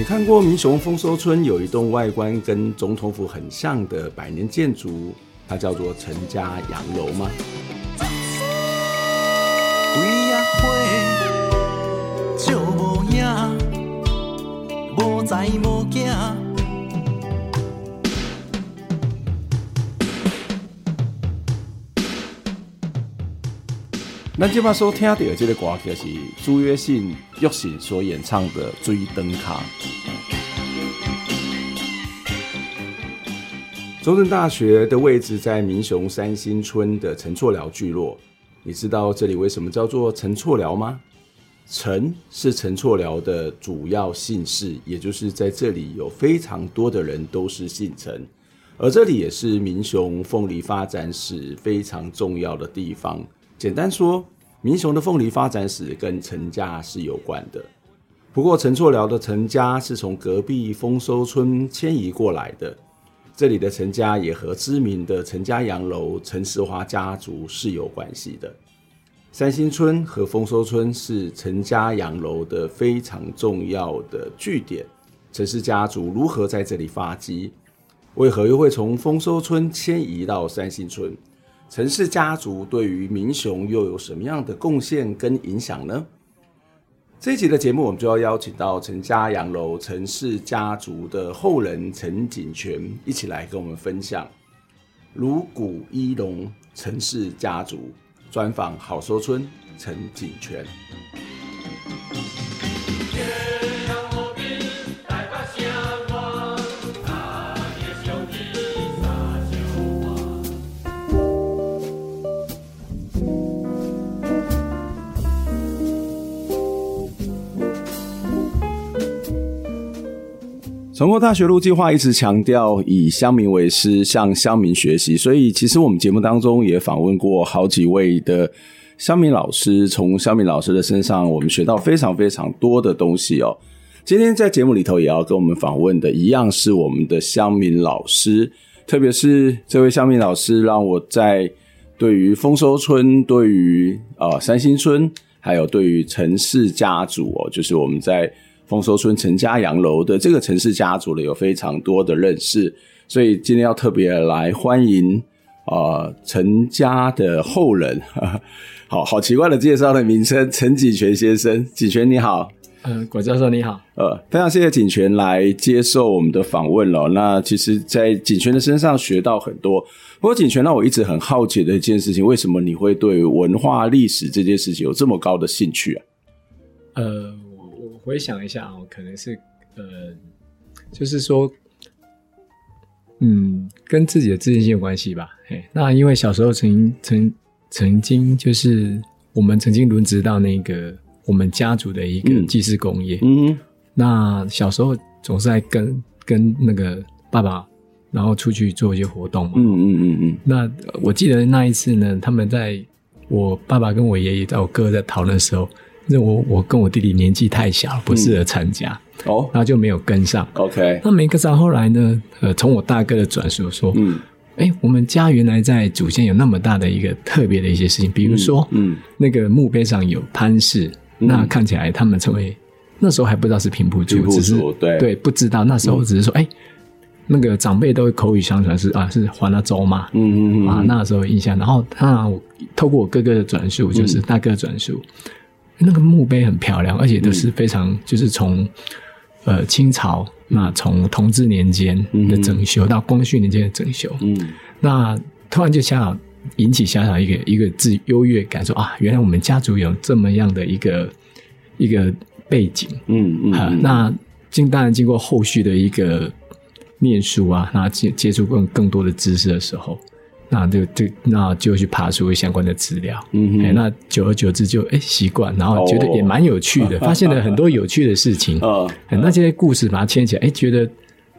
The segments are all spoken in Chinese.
你看过民雄丰收村有一栋外观跟总统府很像的百年建筑，它叫做陈家洋楼吗？那今晚收听到的这个歌曲是朱约信、玉信所演唱的《追灯卡》。中正大学的位置在民雄三星村的陈厝寮聚落。你知道这里为什么叫做陈厝寮吗？陈是陈厝寮的主要姓氏，也就是在这里有非常多的人都是姓陈，而这里也是民雄凤梨发展史非常重要的地方。简单说，民雄的凤梨发展史跟陈家是有关的。不过，陈厝寮的陈家是从隔壁丰收村迁移过来的。这里的陈家也和知名的陈家洋楼陈世华家族是有关系的。三星村和丰收村是陈家洋楼的非常重要的据点。陈氏家族如何在这里发迹？为何又会从丰收村迁移到三星村？陈氏家族对于民雄又有什么样的贡献跟影响呢？这一集的节目，我们就要邀请到陈家洋楼陈氏家族的后人陈景全一起来跟我们分享如古一龙陈氏家族专访好收村陈景全。成功大学路计划一直强调以乡民为师，向乡民学习。所以，其实我们节目当中也访问过好几位的乡民老师，从乡民老师的身上，我们学到非常非常多的东西哦。今天在节目里头也要跟我们访问的一样是我们的乡民老师，特别是这位乡民老师，让我在对于丰收村、对于呃三星村，还有对于陈氏家族哦，就是我们在。丰收村陈家洋楼的这个陈氏家族呢，有非常多的认识，所以今天要特别来欢迎呃陈家的后人，呵 呵好好奇怪的介绍的名称，陈锦全先生，锦全你好，嗯，管教授你好，呃，非常谢谢锦全来接受我们的访问了。那其实，在锦全的身上学到很多，不过锦全让我一直很好奇的一件事情，为什么你会对文化历史这件事情有这么高的兴趣啊？呃。回想一下哦，可能是呃，就是说，嗯，跟自己的自信心有关系吧。嘿，那因为小时候曾曾曾经就是我们曾经轮值到那个我们家族的一个祭祀工业。嗯，那小时候总是在跟跟那个爸爸，然后出去做一些活动嘛。嗯嗯嗯嗯。那我记得那一次呢，他们在我爸爸跟我爷爷在我哥哥在讨论的时候。那我我跟我弟弟年纪太小，不适合参加，哦、嗯，然后就没有跟上。OK，那没跟上。后来呢，呃，从我大哥的转述说，嗯，哎、欸，我们家原来在祖先有那么大的一个特别的一些事情，比如说，嗯，嗯。那个墓碑上有潘氏，嗯、那看起来他们称为那时候还不知道是平埔族，只是对。对不知道，那时候只是说，哎、那个长辈都会口语相传是啊，是还了州嘛，嗯嗯嗯啊，那时候印象。然后他透过我哥哥的转述，就是大哥转述。嗯那个墓碑很漂亮，而且都是非常，嗯、就是从呃清朝，那从同治年间的整修，嗯、到光绪年间的整修，嗯，那突然就想要引起小小一个一个自优越感，说啊，原来我们家族有这么样的一个一个背景，嗯嗯，嗯，那经当然经过后续的一个念书啊，那接接触更更多的知识的时候。那就就那就去爬出相关的资料，嗯哼，那久而久之就哎习惯，然后觉得也蛮有趣的，哦、发现了很多有趣的事情，哦，那这些故事把它牵起来，哎，觉得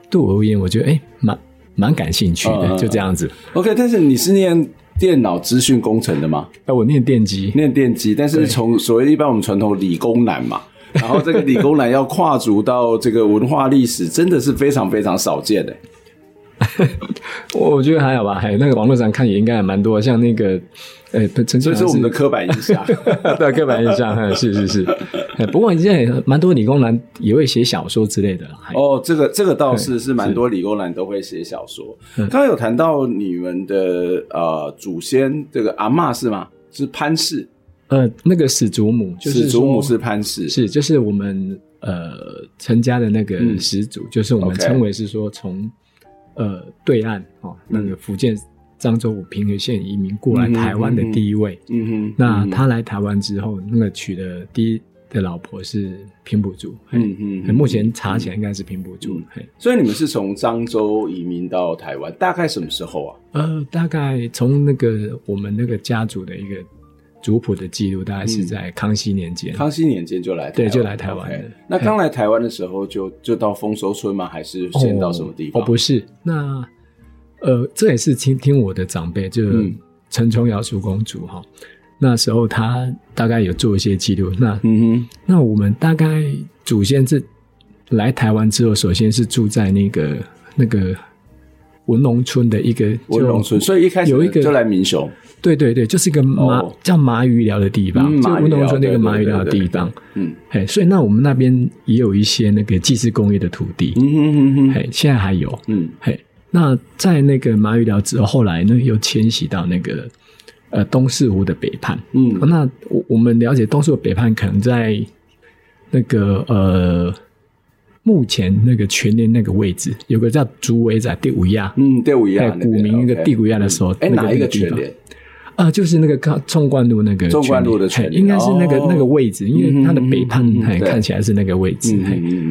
对我而言，我觉得哎蛮蛮感兴趣的，就这样子。OK，但是你是念电脑资讯工程的吗？哎，我念电机，念电机，但是从所谓一般我们传统理工男嘛，然后这个理工男要跨足到这个文化历史，真的是非常非常少见的。我觉得还好吧，还有那个网络上看也应该还蛮多，像那个，哎、欸，这是我们的刻板印象，对，刻板印象，是是是。不过现在蛮多理工男也会写小说之类的。哦，这个这个倒是是蛮多理工男都会写小说。刚刚有谈到你们的呃祖先，这个阿嬷是吗？是潘氏？呃，那个始祖母就是始祖母是潘氏，是就是我们呃陈家的那个始祖，嗯、就是我们称为是说从。呃，对岸哦，那个福建漳州府平和县移民过来台湾的第一位，嗯哼，那他来台湾之后，那个娶的第一的老婆是平埔族，嗯嗯，目前查起来应该是平埔族，嗯、嘿，所以你们是从漳州移民到台湾，大概什么时候啊？呃，大概从那个我们那个家族的一个。族谱的记录大概是在康熙年间，康熙年间就来台湾，对，就来台湾。那刚来台湾的时候就，就就到丰收村吗？还是先到什么地方？哦，哦不是，那呃，这也是听听我的长辈，就陈崇瑶叔公主哈，那时候他大概有做一些记录。那嗯哼，那我们大概祖先是来台湾之后，首先是住在那个那个文龙村的一个文龙村，所以一开始有一个就来民雄。对对对，就是一个麻、哦、叫麻鱼寮的地方，嗯、就文龙村那个麻鱼寮的地方。嗯，嘿，所以那我们那边也有一些那个祭祀工业的土地。嗯哼哼哼，嘿，现在还有。嗯，嘿，那在那个麻鱼寮之后，后来呢又迁徙到那个呃东势湖的北畔。嗯，那我我们了解东四湖北畔可能在那个呃目前那个全年那个位置，有个叫竹围仔第五亚。嗯，第五亚，古名那个第五亚的时候，哎，哪一个全联？啊，就是那个靠纵贯路那个，纵贯路的应该是那个那个位置，因为它的北畔还看起来是那个位置，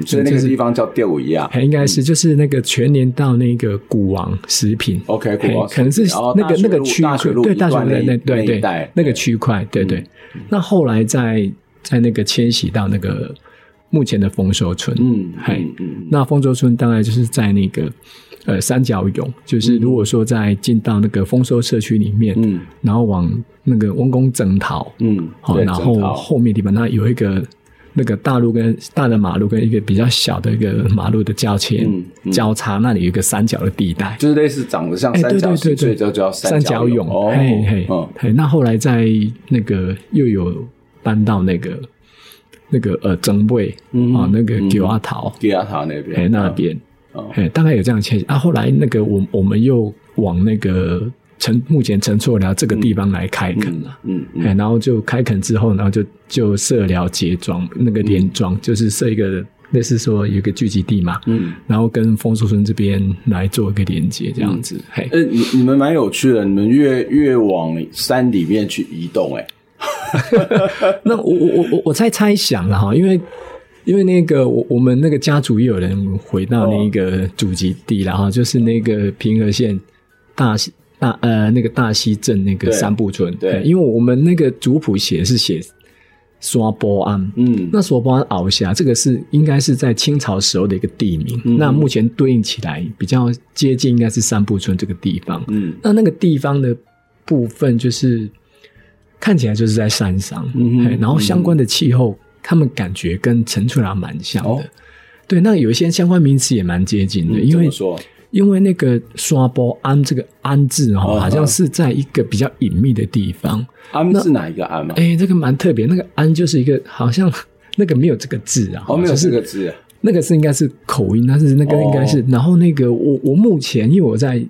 所以那个地方叫第五亚，还应该是就是那个全年到那个古王食品，OK，古王可能是那个那个区块，对，大学的那对对那个区块，对对。那后来在在那个迁徙到那个目前的丰收村，嗯，嘿，那丰收村大概就是在那个。呃，三角涌就是如果说在进到那个丰收社区里面，嗯，然后往那个温公整桃，嗯，好，然后后面地方它有一个那个大路跟大的马路跟一个比较小的一个马路的交接交叉，那里有一个三角的地带，就是类似长得像三角形，所以就叫三角涌。嘿嘿，嘿，那后来在那个又有搬到那个那个呃增卫啊，那个九阿桃，九阿桃那边，哎那边。哦，大概有这样迁徙啊。后来那个我我们又往那个陈目前陈厝寮这个地方来开垦了，嗯，嗯，嗯然后就开垦之后，然后就就设寮结庄，那个连庄、嗯、就是设一个类似说有一个聚集地嘛，嗯，然后跟丰收村这边来做一个连接，这样子。嗯、嘿，呃，你你们蛮有趣的，你们越越往山里面去移动，哎，那我我我我我在猜想了哈，因为。因为那个我我们那个家族也有人回到那个祖籍地，了哈就是那个平和县大溪大呃那个大溪镇那个三步村。对，对，因为我们那个族谱写是写刷波安，嗯，那沙坡庵螯峡这个是应该是在清朝时候的一个地名。嗯，那目前对应起来比较接近，应该是三步村这个地方。嗯，那那个地方的部分就是看起来就是在山上，嗯，然后相关的气候。他们感觉跟陈翠兰蛮像的，哦、对，那有一些相关名词也蛮接近的，嗯、因为，因为那个刷包安这个安字哦，好像是在一个比较隐秘的地方。安是哪一个安吗？哎、欸，这个蛮特别，那个安就是一个好像那个没有这个字啊，哦，没有这个字，那个是应该是口音，但是那个应该是，哦、然后那个我我目前因为我在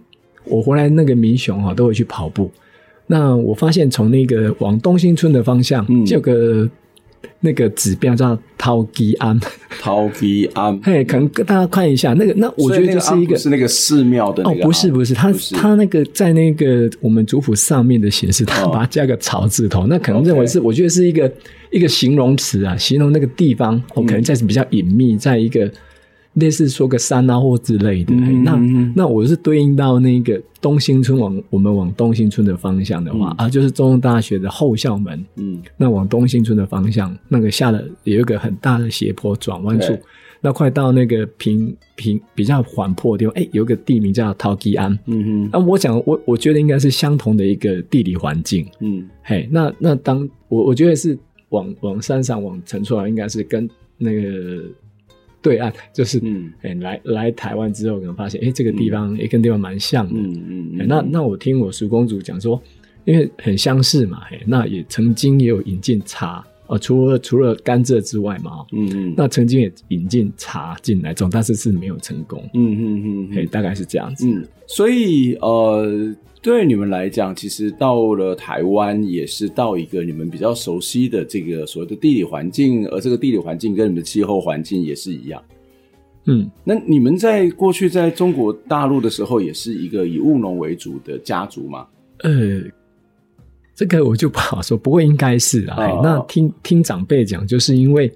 我回来那个民雄啊，都会去跑步，那我发现从那个往东兴村的方向，嗯，这个。那个指标叫桃基庵，桃基庵，嘿，可能大家看一下那个，那我觉得就是一个是那个寺庙的哦，不是不是，他他那个在那个我们族谱上面的显示，他把它加个草字头，那可能认为是，我觉得是一个一个形容词啊，形容那个地方，哦，可能在比较隐秘，在一个。类似说个山啊或之类的，嗯、那那我是对应到那个东兴村往我们往东兴村的方向的话、嗯、啊，就是中正大学的后校门，嗯，那往东兴村的方向，那个下了有一个很大的斜坡转弯处，那快到那个平平比较缓坡的地方，哎、欸，有个地名叫陶吉安。嗯哼，那我讲我我觉得应该是相同的一个地理环境。嗯，嘿，那那当我我觉得是往往山上往城出来，应该是跟那个对岸，就是嗯，哎、欸，来来台湾之后，可能发现哎、欸，这个地方也、嗯欸、跟地方蛮像的。嗯嗯，嗯，那那我听我叔公主讲说，因为很相似嘛，嘿，那也曾经也有引进茶。哦，除了除了甘蔗之外嘛，嗯嗯，那曾经也引进茶进来种，但是是没有成功，嗯嗯嗯，嘿，大概是这样子。嗯，所以呃，对你们来讲，其实到了台湾也是到一个你们比较熟悉的这个所谓的地理环境，而这个地理环境跟你们的气候环境也是一样。嗯，那你们在过去在中国大陆的时候，也是一个以务农为主的家族吗？呃。这个我就不好说，不过应该是啊。Oh. 那听听长辈讲，就是因为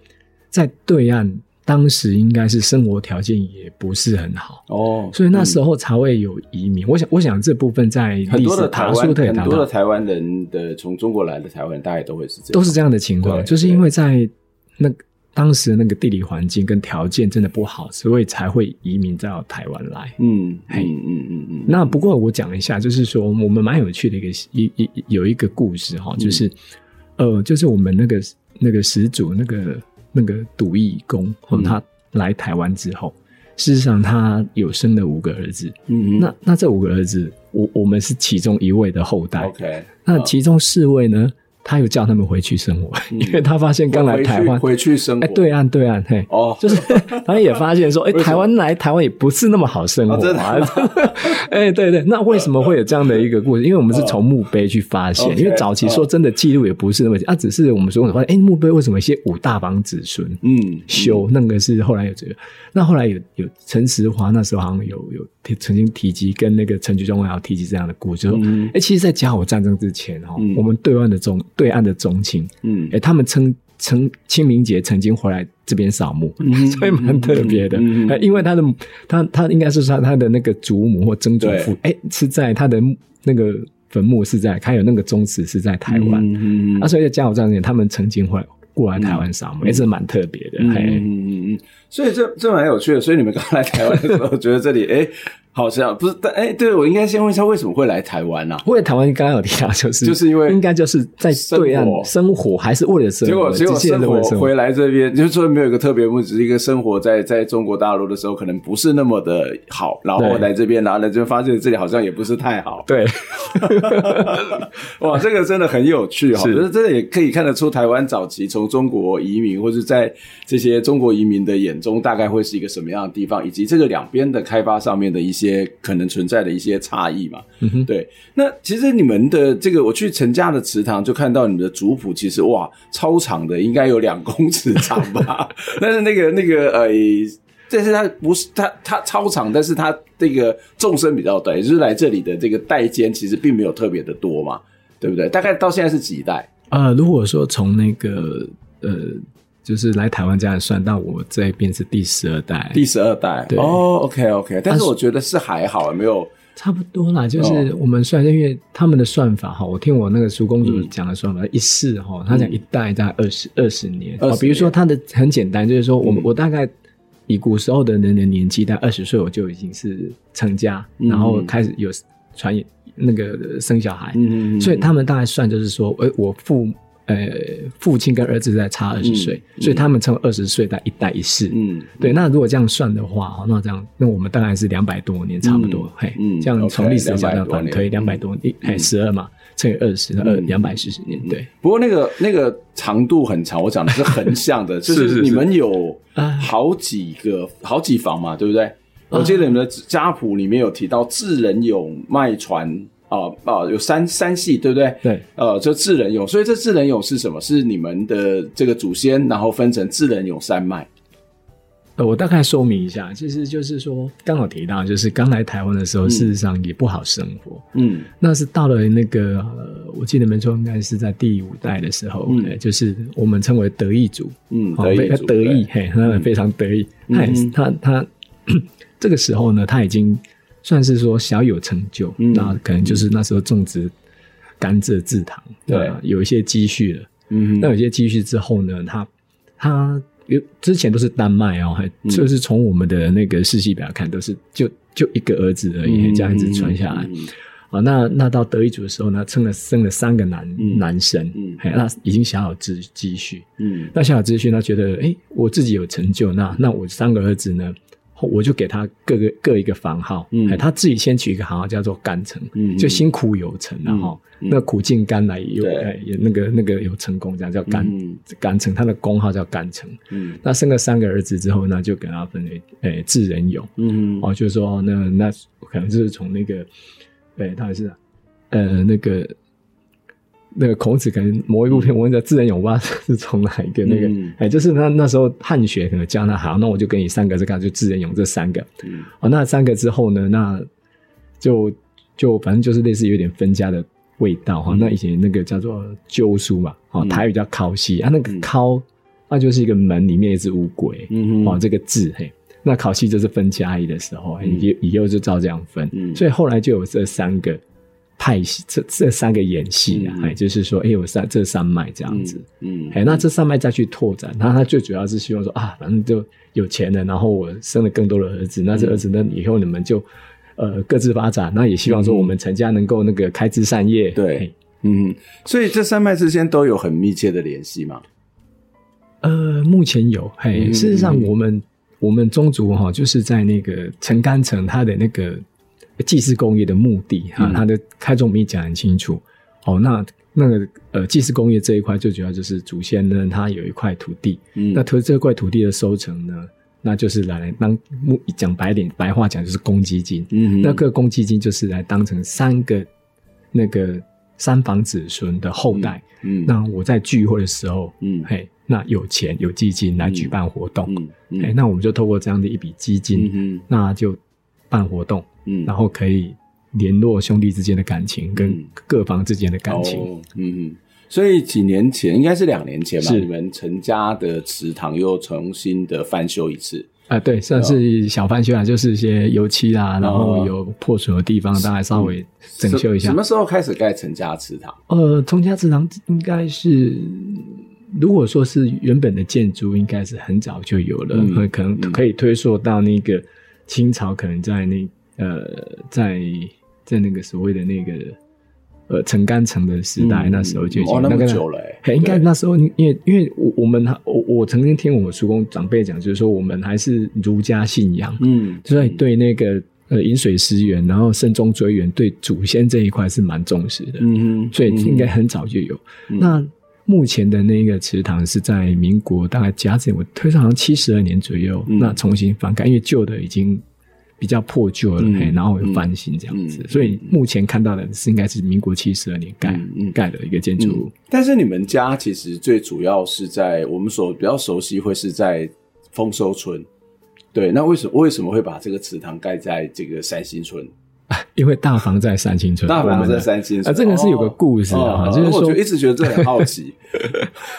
在对岸，当时应该是生活条件也不是很好哦，oh. 所以那时候才会有移民。嗯、我想，我想这部分在历史很多的台湾，很多的台湾人的从中国来的台湾人，大概都会是这样，都是这样的情况，就是因为在那个。当时的那个地理环境跟条件真的不好，所以才会移民到台湾来。嗯，嘿，嗯嗯嗯嗯。那不过我讲一下，就是说我们蛮有趣的一个一一有一个故事哈，就是、嗯、呃，就是我们那个那个始祖那个那个独翼公，他来台湾之后，事实上他有生了五个儿子。那那这五个儿子，我我们是其中一位的后代。OK。那其中四位呢？他有叫他们回去生活，嗯、因为他发现刚来台湾回去生活，哎，对岸对岸，嘿，哦，就是 他也发现说，哎，台湾来台湾也不是那么好生活，哎、哦，对对，那为什么会有这样的一个故事？因为我们是从墓碑去发现，哦、因为早期说真的记录也不是那么，啊，只是我们说发现，哎，墓碑为什么一些五大房子孙，嗯，修那个是后来有这个，那后来有有陈实华那时候好像有有曾经提及跟那个陈菊中还有提及这样的故事，说，哎、嗯，其实，在甲午战争之前哈，嗯、我们对岸的中。对岸的宗亲，嗯，哎，他们称称清明节曾经回来这边扫墓，嗯、所以蛮特别的。嗯嗯、因为他的他他应该是说他的那个祖母或曾祖父，哎对，是在他的那个坟墓是在，还有那个宗祠是在台湾，嗯嗯、啊，所以在甲午战争他们曾经会过来台湾扫墓，也、嗯、是蛮特别的。嗯嗯嗯，所以这这蛮有趣的。所以你们刚来台湾的时候，觉得这里哎。诶好像不是，但哎，对，我应该先问一下，为什么会来台湾呢？为台湾刚刚有提到，就是就是因为应该就是在对岸生活，还是为了生活？结果结果生活回来这边，就是说没有一个特别目的，只是一个生活在在中国大陆的时候，可能不是那么的好，然后来这边，然后来这边发现这里好像也不是太好。对，哇，这个真的很有趣哈！我觉得这也可以看得出台湾早期从中国移民，或者在这些中国移民的眼中，大概会是一个什么样的地方，以及这个两边的开发上面的一些。些可能存在的一些差异嘛，嗯，对。那其实你们的这个，我去陈家的祠堂就看到你们的族谱，其实哇，超长的，应该有两公尺长吧？但是那个那个呃，但是它不是它它超长，但是它这个纵深比较短，也就是来这里的这个代间其实并没有特别的多嘛，对不对？大概到现在是几代？呃，如果说从那个呃。就是来台湾这样算到我这边是第十二代，第十二代。对哦，OK OK，但是我觉得是还好，没有差不多啦。就是我们算，因为他们的算法哈，我听我那个叔公主讲的算法，一世哈，他讲一代大概二十二十年。哦，比如说他的很简单，就是说我我大概以古时候的人的年纪，在二十岁我就已经是成家，然后开始有传那个生小孩。嗯嗯，所以他们大概算就是说，诶，我父。呃，父亲跟儿子在差二十岁，嗯、所以他们称为二十岁代一代一世。嗯，对。那如果这样算的话，那这样，那我们大概是两百多年，差不多。嗯、嘿，嗯，这样从历史上反推两百多年，哎，十二嘛，乘以二十，二两百四十年。对。不过那个那个长度很长，我讲的是横向的，就是你们有好几个好几房嘛，对不对？我记得你们的家谱里面有提到智仁勇卖船。哦哦，有三三系，对不对？对，呃，就智仁勇，所以这智仁勇是什么？是你们的这个祖先，然后分成智仁永三脉。呃，我大概说明一下，其实就是说，刚好提到，就是刚来台湾的时候，嗯、事实上也不好生活。嗯，那是到了那个，呃、我记得没错，应该是在第五代的时候，嗯，就是我们称为得意族，嗯，得意族，得意，嘿，他非常得意，他他他，这个时候呢，他已经。算是说小有成就，嗯、那可能就是那时候种植甘蔗制糖，对，有一些积蓄了。嗯，那有些积蓄之后呢，他他有之前都是单卖哦，还、就是从我们的那个世系表看，都是就就一个儿子而已，嗯、这样子传下来。啊、那那到德意祖的时候呢，生了生了三个男、嗯、男生，嗯，那已经小有积积蓄，嗯，那小有积蓄，他觉得，哎，我自己有成就，那那我三个儿子呢？我就给他各个各一个房号，嗯，他自己先取一个行号叫做甘城，嗯，就辛苦有成，然后那苦尽甘来有，哎，那个那个有成功，这样叫甘甘成，他的工号叫甘成，嗯，那生了三个儿子之后呢，就给他分为，哎，智仁勇，嗯，哦，就是说那那可能就是从那个，哎，他也是，呃，那个。那个孔子可能某一部片，我问叫智仁勇，我不知道是从哪一个那个，哎、嗯，就是那那时候汉学可能教那好，那我就给你三个，这个就智仁勇这三个，嗯，哦，那三个之后呢，那就就反正就是类似有点分家的味道哈。嗯、那以前那个叫做鸠书嘛，哦，台语叫尻溪、嗯、啊，那个尻，那就是一个门里面一只乌龟，嗯，哦，这个字嘿，那考西就是分家义的时候，以、嗯、以后就照这样分，嗯，所以后来就有这三个。派系这这三个演系啊，哎、嗯，就是说，哎，有三这三脉这样子，嗯，哎、嗯，那这三脉再去拓展，那他最主要是希望说啊，反正就有钱了，然后我生了更多的儿子，那这儿子呢，以后你们就呃各自发展，那也希望说我们陈家能够那个开枝散叶，对，嘿嗯，所以这三脉之间都有很密切的联系嘛。呃，目前有，嘿，嗯、事实上我们我们宗族哈，就是在那个陈甘成他的那个。祭祀工业的目的哈，它的开宗明义讲很清楚。哦，那那个呃，祭祀工业这一块最主要就是祖先呢，他有一块土地，嗯，那投这块土地的收成呢，那就是来当目讲白点白话讲就是公积金，嗯，那个公积金就是来当成三个那个三房子孙的后代，嗯，那我在聚会的时候，嗯，嘿，那有钱有基金来举办活动，嗯，哎，那我们就透过这样的一笔基金，嗯，那就办活动。嗯，然后可以联络兄弟之间的感情，跟各方之间的感情。嗯，哦，嗯，所以几年前，应该是两年前吧，是你们陈家的祠堂又重新的翻修一次。啊，对，算是小翻修啊，就是一些油漆啦，然后有破损的地方，大概稍微整修一下。什么时候开始盖陈家祠堂？呃，陈家祠堂应该是，如果说是原本的建筑，应该是很早就有了，嗯，可能可以推溯到那个清朝，可能在那。呃，在在那个所谓的那个呃陈干城的时代，嗯、那时候就已经、哦、那个久了，应该那时候因为因为我我们我我曾经听我们叔公长辈讲，就是说我们还是儒家信仰，嗯，所以对那个呃饮水思源，然后慎终追远，对祖先这一块是蛮重视的，嗯哼，所以应该很早就有。嗯、那目前的那个祠堂是在民国大概甲子，我推算好像七十二年左右，嗯、那重新翻盖，因为旧的已经。比较破旧了，嗯、然后有翻新这样子，嗯、所以目前看到的是应该是民国七十二年盖盖、嗯、的一个建筑物、嗯。但是你们家其实最主要是在我们所比较熟悉，会是在丰收村。对，那为什么为什么会把这个祠堂盖在这个三星村？因为大房在三清村，大房在三清村啊，这个是有个故事啊，就是说，我一直觉得这很好奇。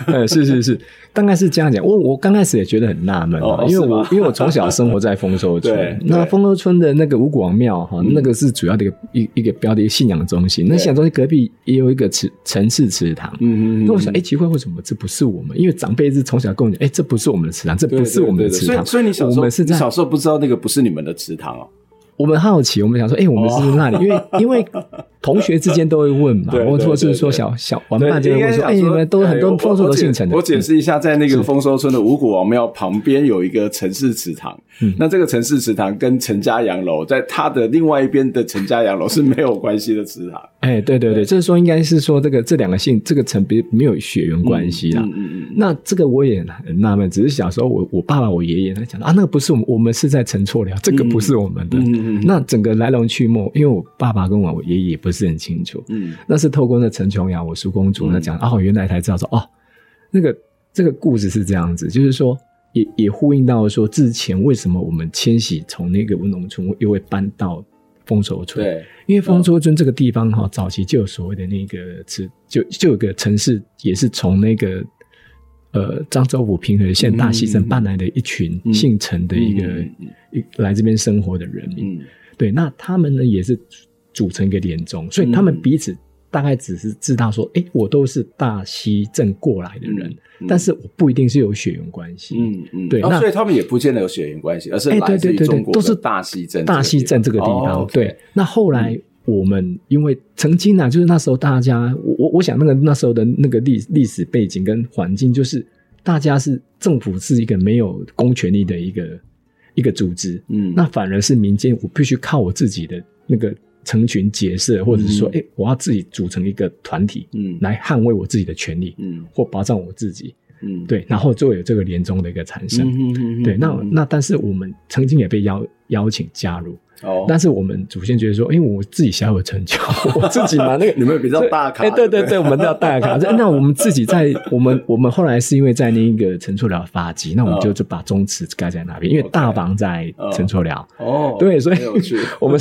呃，是是是，大概是这样讲。我我刚开始也觉得很纳闷啊，因为我因为我从小生活在丰收村，那丰收村的那个吴广庙哈，那个是主要的一个一一个标的信仰中心。那信仰中心隔壁也有一个祠城市祠堂。嗯嗯。那我想，哎，奇怪，为什么这不是我们？因为长辈是从小跟我讲，哎，这不是我们的祠堂，这不是我们的祠堂。所以所以你小时候，你小时候不知道那个不是你们的祠堂哦。我们好奇，我们想说，哎、欸，我们是那里，因为因为同学之间都会问嘛，或者是说小小玩伴就会问说，哎、欸，你们都很多丰收的姓陈的。我解释一下，在那个丰收村的五谷王庙旁边有一个陈氏祠堂，嗯、那这个陈氏祠堂跟陈家洋楼在它的另外一边的陈家洋楼是没有关系的祠堂。哎，对对对，就是说应该是说这个这两个姓这个陈别没有血缘关系啦。那这个我也很纳闷，只是小时候我我爸爸我爷爷他讲啊，那个不是我们，我们是在陈厝寮，这个不是我们的。那整个来龙去脉，因为我爸爸跟我我爷爷也不是很清楚。嗯。那是透过那陈琼瑶，我叔公主那讲哦，原来才知道说哦，那个这个故事是这样子，就是说也也呼应到说之前为什么我们迁徙从那个文农村又会搬到丰收村？对，因为丰收村这个地方哈，早期就有所谓的那个是就就有个城市，也是从那个呃漳州府平和县大溪镇搬来的一群姓陈的一个一来这边生活的人民。对，那他们呢也是组成一个联宗，所以他们彼此。大概只是知道说，哎、欸，我都是大溪镇过来的人，嗯、但是我不一定是有血缘关系。嗯嗯，对、哦，那所以他们也不见得有血缘关系，而是来自于中国，都是大溪镇，大溪镇这个地方。哦 okay、对，那后来我们因为曾经啊，就是那时候大家，我我我想那个那时候的那个历历史背景跟环境，就是大家是政府是一个没有公权力的一个一个组织，嗯，那反而是民间，我必须靠我自己的那个。成群结社，或者是说，哎、嗯欸，我要自己组成一个团体，嗯，来捍卫我自己的权利，嗯，或保障我自己，嗯，对，然后就有这个联中的一个产生，对，那那但是我们曾经也被邀邀请加入。哦，但是我们祖先觉得说，因为我自己小有成就，我自己嘛，那个你们比较大咖，哎，对对对，我们叫大咖。那我们自己在我们我们后来是因为在那个陈厝寮发迹，那我们就就把宗祠盖在那边，因为大房在陈厝寮。哦，对，所以 我们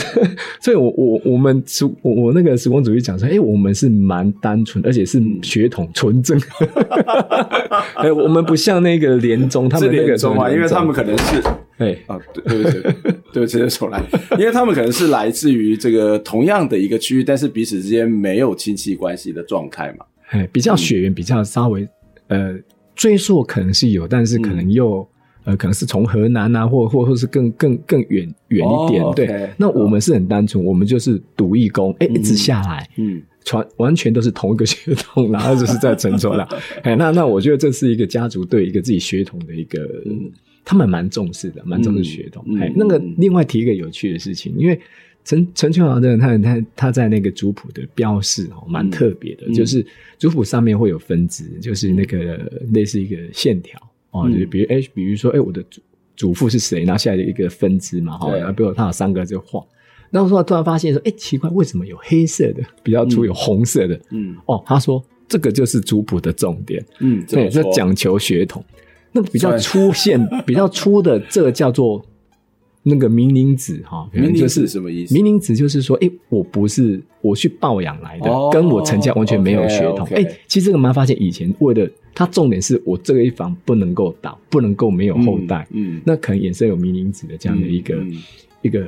所以我我我们时我我那个时光主义讲说，哎，我们是蛮单纯，而且是血统纯正。哎，我们不像那个连宗，他们那个宗啊，因为他们可能是。哎啊，对不起，对不起，再重来，因为他们可能是来自于这个同样的一个区域，但是彼此之间没有亲戚关系的状态嘛。哎，比较血缘比较稍微呃追溯可能是有，但是可能又、嗯、呃可能是从河南啊，或或或是更更更远远一点。哦、对，okay, 那我们是很单纯，哦、我们就是独一工，哎，一直下来，嗯，传完全都是同一个血统，然后就是在陈厝寮。哎，那那我觉得这是一个家族对一个自己血统的一个。嗯他们蛮重视的，蛮重视血统。哎、嗯，那个另外提一个有趣的事情，嗯、因为陈陈厝寮的人，他他他在那个族谱的标示哦，蛮特别的，嗯、就是族谱上面会有分支，就是那个类似一个线条哦，嗯、就是比如哎，比如说哎，我的祖祖父是谁，然后下来一个分支嘛哈，然后比如他有三个就画，然后说突然发现说，哎，奇怪，为什么有黑色的比较粗，有红色的？嗯，哦，他说这个就是族谱的重点，嗯，对，这讲求血统。那比较粗线、比较粗的，这个叫做那个明灵子哈。明灵子是什么意思？明灵子就是说，哎，我不是我去抱养来的，跟我陈家完全没有血统。哎，其实这个妈发现以前为了他重点是我这个一房不能够倒，不能够没有后代。嗯，那可能衍生有明灵子的这样的一个一个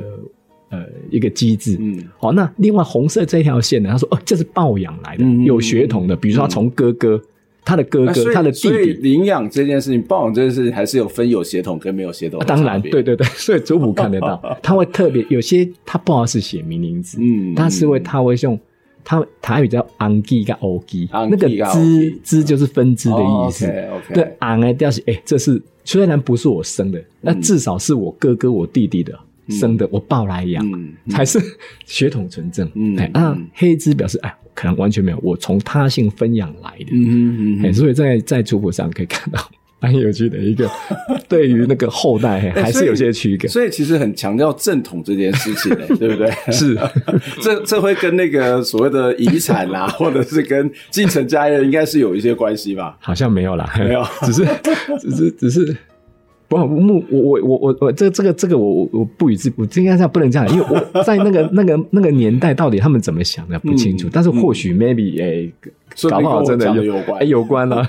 呃一个机制。嗯，好，那另外红色这条线呢？他说哦，这是抱养来的，有血统的，比如说他从哥哥。他的哥哥，他的弟弟，领养这件事情，抱养这件事情，还是有分有血统跟没有血统。当然，对对对，所以族谱看得到，他会特别有些他不好是写明名字，嗯，他是会他会用他台语叫昂基跟欧基，那个支支就是分支的意思。对，昂哎，表示哎，这是虽然不是我生的，那至少是我哥哥我弟弟的生的，我抱来养，才是血统纯正。嗯，啊，黑支表示哎。可能完全没有，我从他性分养来的，嗯嗯嗯，所以在在族谱上可以看到 蛮有趣的一个，对于那个后代还是有些区隔，所以其实很强调正统这件事情，对不对？是，这这会跟那个所谓的遗产啊，或者是跟继承家业，应该是有一些关系吧？好像没有啦，没有，只是只是只是。不，我我我我我这这个这个我我我不予置，我应该这样不能这样，因为我 在那个那个那个年代，到底他们怎么想的不清楚，但是或许 maybe 诶。搞不好真的有关，有关了。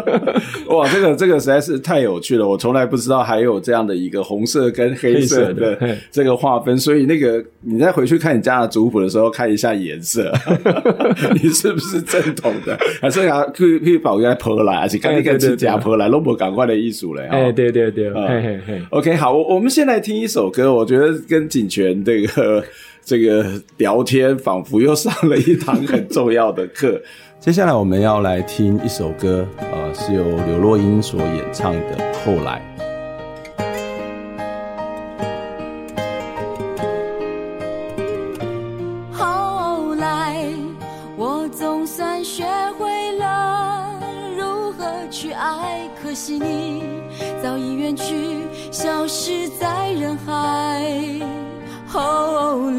哇，这个这个实在是太有趣了，我从来不知道还有这样的一个红色跟黑色的这个划分。所以那个你再回去看你家的族谱的时候，看一下颜色，你是不是正统的？还是要去去保养破来，还是赶紧赶紧加破来，都不赶快的艺术嘞？哎，对对对，嘿嘿嘿。OK，好，我我们先来听一首歌，我觉得跟景泉这个这个聊天，仿佛又上了一堂很重要的课。接下来我们要来听一首歌，呃，是由刘若英所演唱的《后来》。后来，我总算学会了如何去爱，可惜你早已远去，消失在人海。后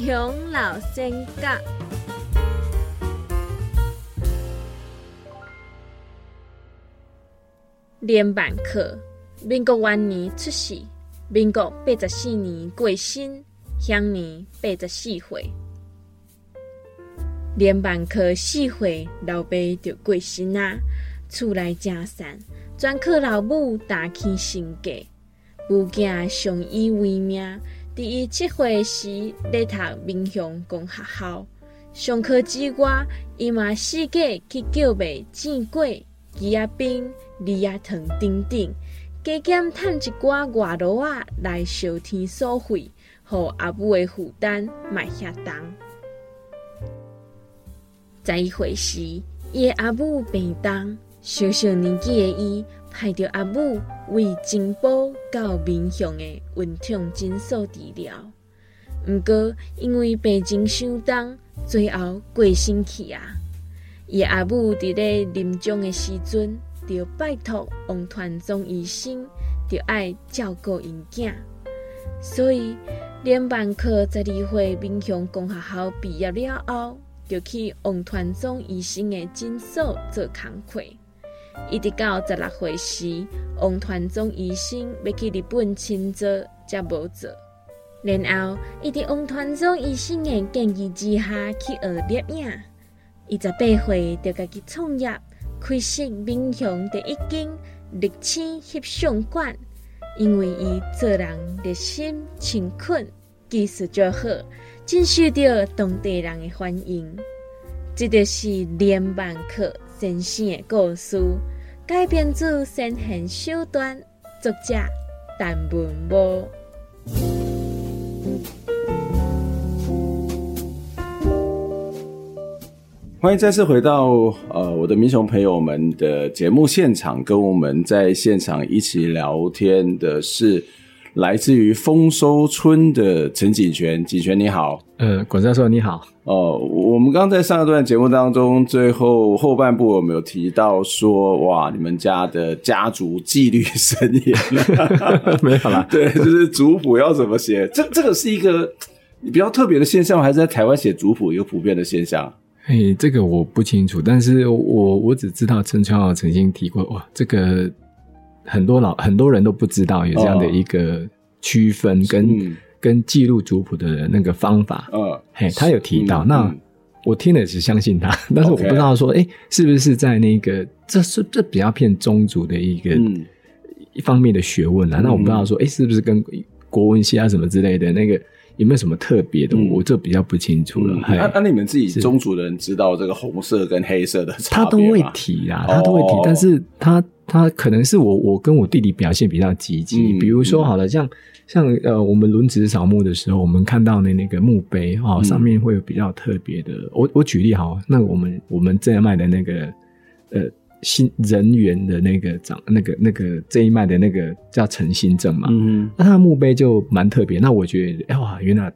民雄老仙甲。连万课，民国元年出世，民国八十四年过身，享年八十四岁。连万课四岁，老爸就过身啊，厝内正散，专靠老母打起生计。母囝相依为命，伫伊七岁时咧读民雄公学校，上课之外，伊嘛四处去叫卖煎粿、枝仔冰。李亚腾等等，加减趁一寡外劳啊，来消天所费，互阿母的负担卖遐重。在一回时，伊的阿母病重，小小年纪的伊，派着阿母为金宝到民雄的温痛诊所治疗。毋过因为病情伤重，最后过身去啊。伊阿母伫咧临终的时阵。要拜托王传宗医生，就爱照顾因囝，所以连万课十二岁民雄公学校毕业了后，就去王传宗医生的诊所做工课。一直到十六岁时，王传宗医生要去日本深造，才无做。然后，伊伫王传宗医生的建议之下，去学摄影。伊十八岁就家己创业。开设民雄第一间立青翕相馆，因为伊做人热心勤恳，技术就好，真受到当地人的欢迎。这就是连万课先生的故事，改编自先贤手段，作者陈文波。欢迎再次回到呃我的民雄朋友们的节目现场，跟我们在现场一起聊天的是来自于丰收村的陈锦泉，锦泉你好，呃，管教授你好，哦、呃，我们刚在上一段节目当中，最后后半部有没有提到说，哇，你们家的家族纪律森严？没有啦，对，就是族谱要怎么写？这这个是一个比较特别的现象，还是在台湾写族谱一个普遍的现象？哎、欸，这个我不清楚，但是我我只知道陈川豪曾经提过，哇，这个很多老很多人都不知道有这样的一个区分跟、哦、跟记录族谱的那个方法。嗯、哦，嘿，他有提到，嗯、那、嗯、我听了是相信他，但是我不知道说，哎、是不是在那个这是这比较偏宗族的一个、嗯、一方面的学问啊？嗯、那我不知道说，哎、欸，是不是跟国文系啊什么之类的那个？有没有什么特别的？嗯、我这比较不清楚了。那那、你们自己宗族的人知道这个红色跟黑色的差？他都会提啊，他都会提。哦、但是他他可能是我我跟我弟弟表现比较积极。嗯、比如说好了，像像呃，我们轮值扫墓的时候，我们看到的那个墓碑哈、哦，上面会有比较特别的。嗯、我我举例好，那我们我们正在卖的那个呃新人员的那个长那个那个这一脉的那个叫陈新正嘛，那他的墓碑就蛮特别。那我觉得，哎哇，原来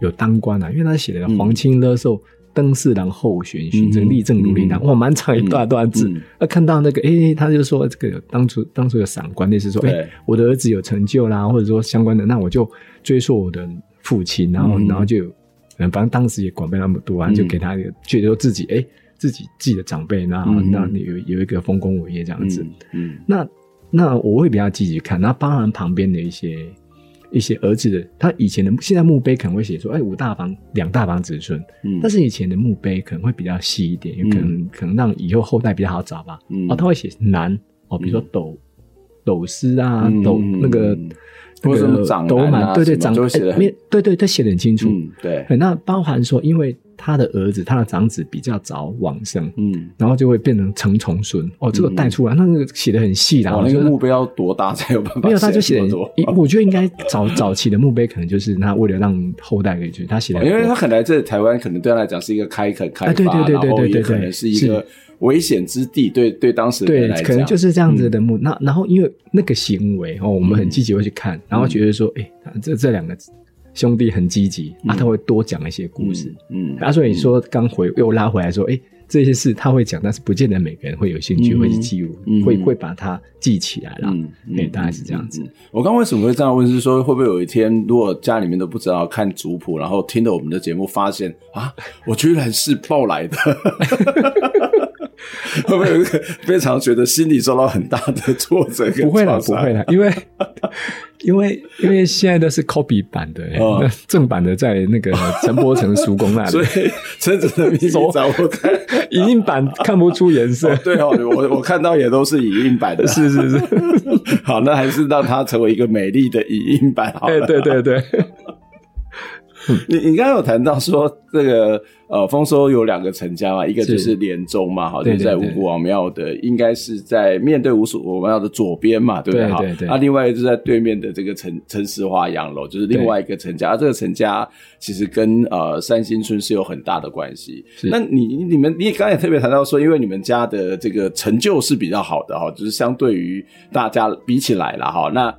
有当官啊，因为他写的“皇亲乐寿，登仕郎候选，循证立正如林堂”，哇，蛮长一段段字。那看到那个，哎，他就说这个当初当初有赏官，类似说，哎，我的儿子有成就啦，或者说相关的，那我就追溯我的父亲，然后然后就，嗯，反正当时也管不了那么多啊，就给他觉得说自己，哎。自己自己的长辈，然后那你有有一个丰功伟业这样子，嗯，嗯。那那我会比较积极看，那包含旁边的一些一些儿子的，他以前的现在墓碑可能会写说，哎，五大房两大房子孙，嗯，但是以前的墓碑可能会比较细一点，有可能、嗯、可能让以后后代比较好找吧，嗯，哦，他会写男哦，比如说斗斗师啊，斗那个。或者长斗满，对对长，哎，对对，他写的很清楚，对。那包含说，因为他的儿子，他的长子比较早往生，嗯，然后就会变成承重孙。哦，这个带出来，那个写的很细的。哦，那个墓碑要多大才有办法？没有，他就写的，我觉得应该早 早期的墓碑可能就是他为了让后代可以去，他写的，因为他可能在台湾，可能对他来讲是一个开垦开发，对对对对对对，可能是一个。危险之地，对对，当时对，可能就是这样子的墓。嗯、那然后，因为那个行为哦，我们很积极会去看，嗯、然后觉得说，哎、欸，这这两个兄弟很积极，嗯、啊，他会多讲一些故事，嗯，啊，所以说刚回又拉回来说，哎、欸，这些事他会讲，但是不见得每个人会有兴趣，嗯、会去记录，嗯、会会把它记起来了，嗯，嗯大概是这样子。我刚为什么会这样问？是说会不会有一天，如果家里面都不知道看族谱，然后听了我们的节目，发现啊，我居然是抱来的。会不会有一个非常觉得心里受到很大的挫折？不会啦，不会啦，因为因为因为现在都是 copy 版的，哦、正版的在那个陈柏成叔公那里，所以陈子的秘密找我看影印版看不出颜色。哦对哦，我我看到也都是影印版的，是是是。好，那还是让它成为一个美丽的影印版好了。对对对对。你你刚刚有谈到说这个呃丰收有两个陈家嘛，一个就是连宗嘛，好，就是在五谷王庙的，应该是在面对五谷王庙的左边嘛，对不对？对对对。那另外一个就是在对面的这个陈陈石华洋楼，就是另外一个陈家。啊，这个陈家其实跟呃三星村是有很大的关系。那你你们你刚才也特别谈到说，因为你们家的这个成就是比较好的哈，就是相对于大家比起来了哈，那。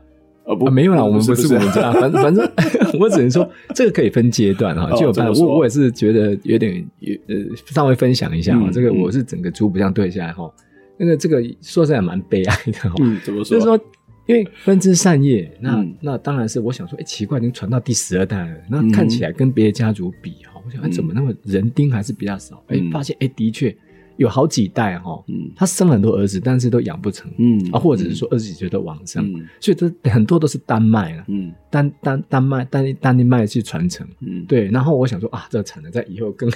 哦不，没有啦，我们不是我们家，反正反正 我只能说这个可以分阶段哈，就有办法。我我也是觉得有点呃，稍微分享一下哈，这个我是整个猪不像对下来哈，那个这个说实在蛮悲哀的哈。嗯，怎么说？就是说，因为分支散叶，那那当然是我想说，哎，奇怪，已经传到第十二代了，那看起来跟别的家族比哈，我想哎，怎么那么人丁还是比较少？哎，发现哎，的确。有好几代哈，嗯，他生很多儿子，但是都养不成，嗯啊，或者是说儿子觉得往生，嗯，所以这很多都是单脉了，嗯，单单单脉单单一脉去传承，嗯，对，然后我想说啊，这个产能在以后跟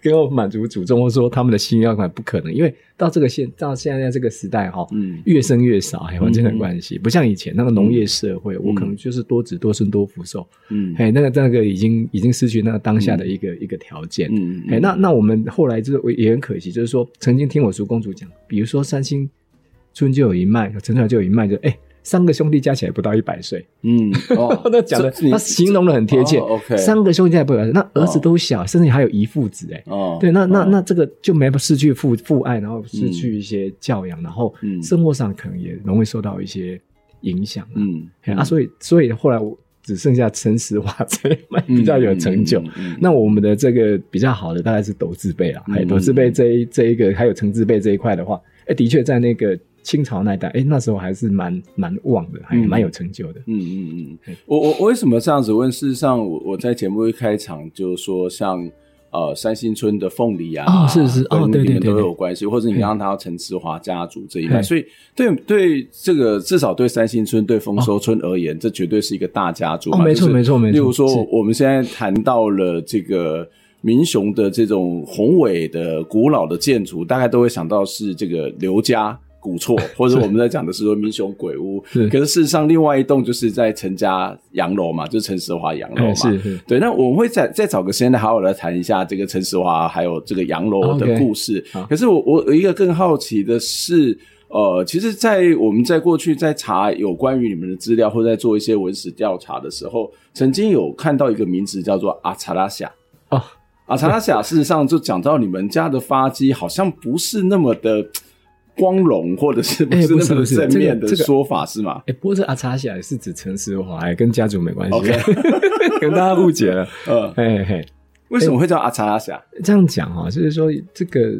跟我满足祖宗，或说他们的心愿，不可能，因为到这个现到现在这个时代哈，嗯，越生越少，还完全的关系，不像以前那个农业社会，我可能就是多子多孙多福寿，嗯，哎，那个那个已经已经失去那个当下的一个一个条件，嗯，哎，那那我们后来就是也很可惜，就是说。曾经听我叔公主讲，比如说三星村就有一脉，陈出来就有一脉，就哎，三个兄弟加起来不到一百岁。嗯，哦，那讲的他形容的很贴切。OK，三个兄弟加起来不到，那儿子都小，甚至还有遗父子。哎，哦，对，那那那这个就没失去父父爱，然后失去一些教养，然后生活上可能也容易受到一些影响。嗯，啊，所以所以后来我。只剩下陈石化这一脉比较有成就，那我们的这个比较好的大概是斗字辈啊，还有斗字辈这一这一个，还有成字辈这一块的话，哎，的确在那个清朝那一代，哎，那时候还是蛮蛮旺的，还蛮有成就的。嗯嗯嗯，嗯我我我为什么这样子问？事实上，我我在节目一开场就说像。呃，三星村的凤梨啊，哦，是是，哦，对对对，都有关系，或者你刚刚谈到陈池华家族这一块，所以对对这个至少对三星村、对丰收村而言，这绝对是一个大家族嘛，没错没错没错。例如说，我们现在谈到了这个民雄的这种宏伟的古老的建筑，大概都会想到是这个刘家。古厝，或者我们在讲的是说民雄鬼屋，可是事实上另外一栋就是在陈家洋楼嘛，就是陈石华洋楼嘛，是是对。那我们会再再找个时间来好好来谈一下这个陈石华还有这个洋楼的故事。Okay, 可是我我一个更好奇的是，呃，其实，在我们在过去在查有关于你们的资料，或者在做一些文史调查的时候，曾经有看到一个名字叫做阿查拉夏啊，阿查拉夏，事实上就讲到你们家的发迹好像不是那么的。光荣，或者是不是那么正面的说法是吗？哎，不过这阿查夏是指陈思华，跟家族没关系，跟大家误解了。嗯，嘿嘿，为什么会叫阿查夏？这样讲哈，就是说这个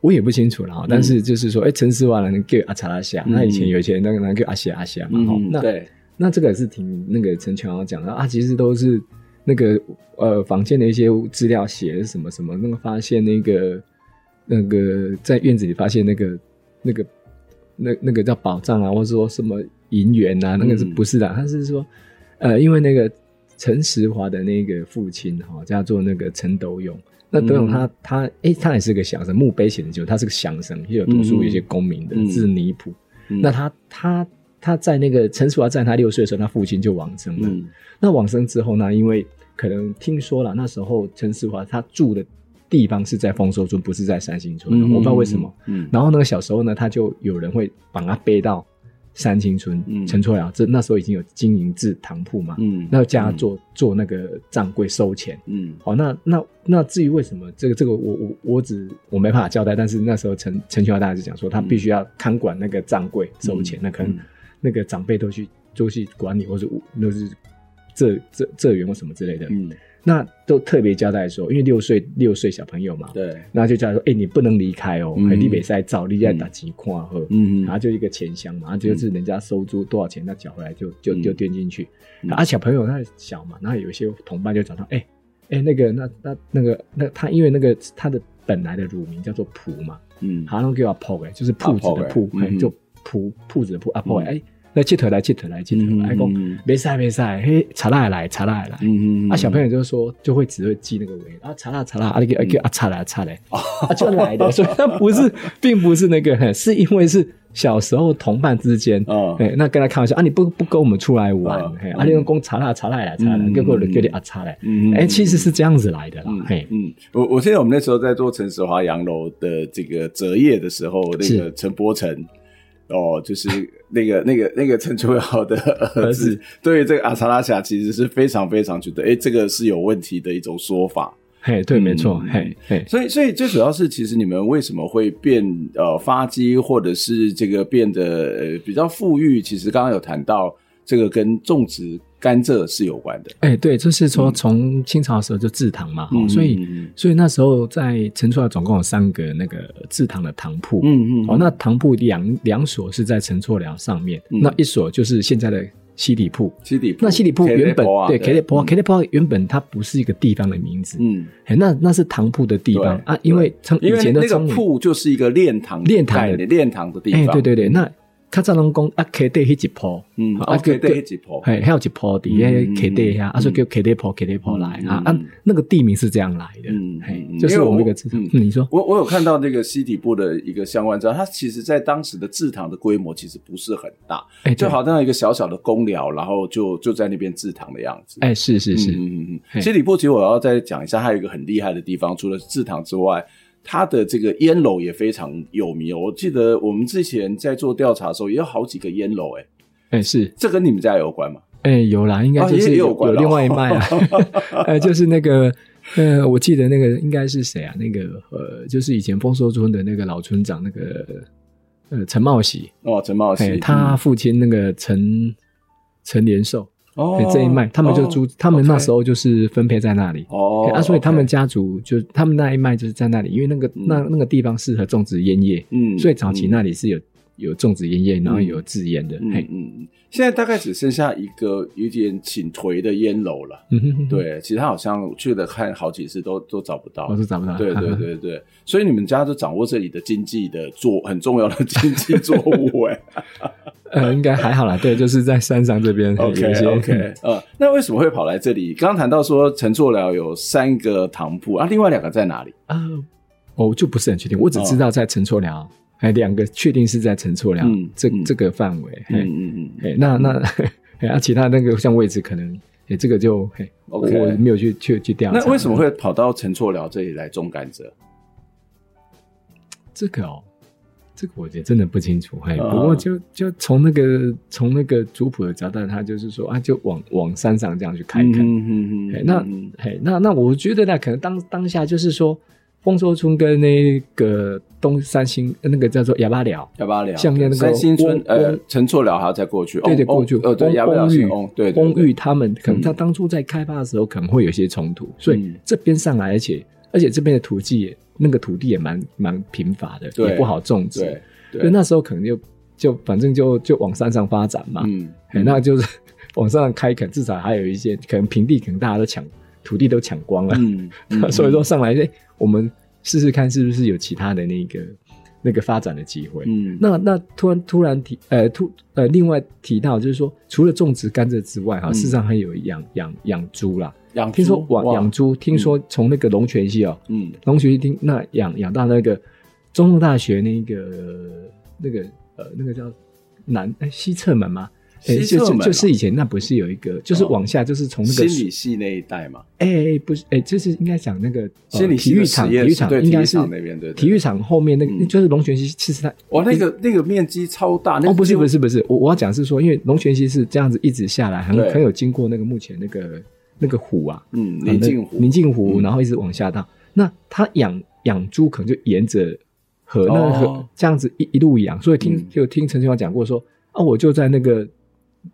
我也不清楚了哈。但是就是说，哎，陈时华能叫阿查夏，那以前有些人那个能叫阿夏阿夏嘛。那对，那这个也是挺那个陈全豪讲的啊，其实都是那个呃坊间的一些资料写的什么什么，那个发现那个。那个在院子里发现那个那个那那个叫宝藏啊，或者说什么银元啊，那个是不是的？他、嗯、是说，呃，因为那个陈时华的那个父亲哈、哦，叫做那个陈斗勇。那斗勇他、嗯、他哎、欸，他也是个响声，墓碑写的就他是个响声，也有读书一些功名的字泥谱。那他他他在那个陈时华在他六岁的时候，他父亲就往生了。嗯、那往生之后呢，因为可能听说了，那时候陈时华他住的。地方是在丰收村，不是在三星村。嗯、我不知道为什么。嗯，然后那个小时候呢，他就有人会把他背到三星村。嗯，陈错了，这那时候已经有经营制糖铺嘛。嗯，那叫他做、嗯、做那个账柜收钱。嗯，好，那那那至于为什么这个这个我我我只我没办法交代，但是那时候陈陈清华大师就讲说，他必须要看管那个账柜收钱，嗯、那可能那个长辈都去都去管理，或者都是这这这员或什么之类的。嗯。那都特别交代说，因为六岁六岁小朋友嘛，对，那就交代说，哎、欸，你不能离开哦，还得比赛照，你在打几块喝，嗯，然后就一个钱箱嘛，然后就是人家收租多少钱，他缴回来就就就丢进去，嗯、啊，小朋友他小嘛，然后有一些同伴就找他，哎、欸，哎、欸，那个那那那个那他因为那个他的本来的乳名叫做蒲嘛，嗯，好像叫阿婆哎，就是铺子的铺，就铺铺子的铺阿婆哎。来接头来接头来接头，来讲没事没事，嘿查拉来查拉来，嗯嗯，啊小朋友就说就会只会记那个尾啊查拉查拉啊那个啊查来查来，啊 就来的，所以他不是，并不是那个，是因为是小时候同伴之间，哦，那跟他开玩笑啊，你不不跟我们出来玩，嘿，啊你用公查拉查拉来查来，结果叫你啊查来，嗯哎其实是这样子来的啦，嘿，嗯，我我记得我们那时候在做陈时华洋楼的这个择业的时候，那个陈伯成。哦，就是那个、那个、那个陈秋瑶的儿子，对这个阿查拉夏其实是非常非常觉得，哎，这个是有问题的一种说法。嘿，对，没错，嘿，嘿，所以，所以最主要是，其实你们为什么会变呃发迹，或者是这个变得呃比较富裕？其实刚刚有谈到这个跟种植。甘蔗是有关的，哎、欸，对，就是说从清朝的时候就制糖嘛，嗯、所以所以那时候在陈厝寮总共有三个那个制糖的糖铺，嗯嗯，哦，那糖铺两两所是在陈厝寮上面，嗯、那一所就是现在的西里铺，西里铺，那西里铺原本对 K 里铺 K 里铺原本它不是一个地方的名字，嗯，哎，那那是糖铺的地方。啊，因为从以前的那个铺就是一个炼糖炼糖的炼糖的地方，哎、欸，对对对，那。较早拢讲啊，K 地迄一铺，嗯，啊，K 地迄一铺，嘿，还有一铺底诶，K 地下，啊，所以叫 K 地铺，K 地铺来啊，啊，那个地名是这样来的，嗯，嘿，就是我们一个字，嗯，你说，我我有看到那个西底部的一个相关资料，它其实在当时的制糖的规模其实不是很大，哎，就好像一个小小的工寮，然后就就在那边制糖的样子，哎，是是是，嗯嗯嗯，西底部其实我要再讲一下，它有一个很厉害的地方，除了制糖之外。它的这个烟楼也非常有名，我记得我们之前在做调查的时候，也有好几个烟楼，哎，哎，是这跟你们家有关吗？哎，有啦，应该就是有有另外一脉啊，呃，就是那个，呃，我记得那个应该是谁啊？那个呃，就是以前丰收村的那个老村长，那个呃陈茂喜哦，陈茂喜，他父亲那个陈陈连寿。哦，这一脉，他们就租，他们那时候就是分配在那里。哦，啊，所以他们家族就他们那一脉就是在那里，因为那个那那个地方适合种植烟叶，嗯，所以早期那里是有有种植烟叶，然后有制烟的。嗯，嗯，现在大概只剩下一个有点倾颓的烟楼了。嗯哼，对，其实他好像去了看好几次都都找不到，都找不到。对对 对对，所以你们家都掌握这里的经济的作很重要的经济作物 哎。呃，应该还好啦，对，就是在山上这边。OK OK，呃，那为什么会跑来这里？刚刚谈到说陈厝寮有三个糖铺啊，另外两个在哪里啊？我就不是很确定，我只知道在陈厝寮，哎，两个确定是在陈厝寮这这个范围。嗯嗯嗯，哎，那那 哎，啊，其他那个像位置可能，哎，这个就嘿，OK，我没有去去去调查。那为什么会跑到陈厝寮这里来种甘蔗？这个哦。这个我觉得真的不清楚，嘿，不过就就从那个从那个族谱的交代，他就是说啊，就往往山上这样去开垦，嗯嗯嗯，那嘿，那那我觉得呢，可能当当下就是说，丰收村跟那个东三星那个叫做哑巴寮，哑巴寮，像那个三星村呃陈厝寮还要再过去，对对过去，呃对哑巴寮是翁，对翁玉他们可能他当初在开发的时候可能会有些冲突，所以这边上来，而且而且这边的土地也那个土地也蛮蛮贫乏的，也不好种植，对，所以那时候可能就就反正就就往山上发展嘛，嗯，那就是往上开垦，至少还有一些可能平地可能大家都抢。土地都抢光了，嗯，嗯。所以说上来，哎，我们试试看是不是有其他的那个那个发展的机会。嗯，那那突然突然提，呃，突呃，另外提到就是说，除了种植甘蔗之外，哈、嗯，事实上还有养养养猪啦。养猪，听说养养猪，听说从那个龙泉溪哦，嗯，龙泉溪听那养养到那个中正大学那个那个呃那个叫南哎西侧门吗？欸、就就就是以前那不是有一个，就是往下就是从那个心理系那一带嘛？哎、欸，不是，哎、欸，就是应该讲那个心理体育场，体育场应该是那边的体育场后面那就是龙泉溪，其实它哇，那个那个面积超大。那个、哦，不是不是不是，我我要讲是说，因为龙泉溪是这样子一直下来，很很有经过那个目前那个那个湖啊，嗯，宁静湖，宁静湖，然后一直往下到。嗯、那他养养猪可能就沿着河，那个河、哦、这样子一一路养，所以听、嗯、就听陈清华讲过说啊，我就在那个。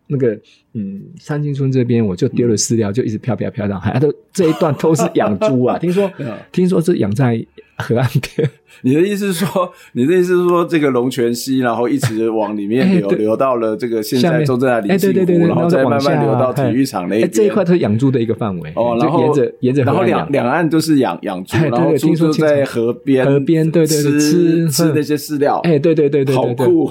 那个嗯，三清村这边我就丢了饲料，嗯、就一直飘飘飘到海，都 这一段都是养猪啊。听说，听说是养在河岸边。你的意思是说，你的意思是说，这个龙泉溪，然后一直往里面流，欸、流到了这个现在中正大林溪湖，然后再慢慢流到体育场那边。欸、这一块都是养猪的一个范围。哦，然后沿着沿着，然后两两岸都是养养猪，然后猪就在河边河边，对对对，吃吃那些饲料。哎，对对对对，好酷。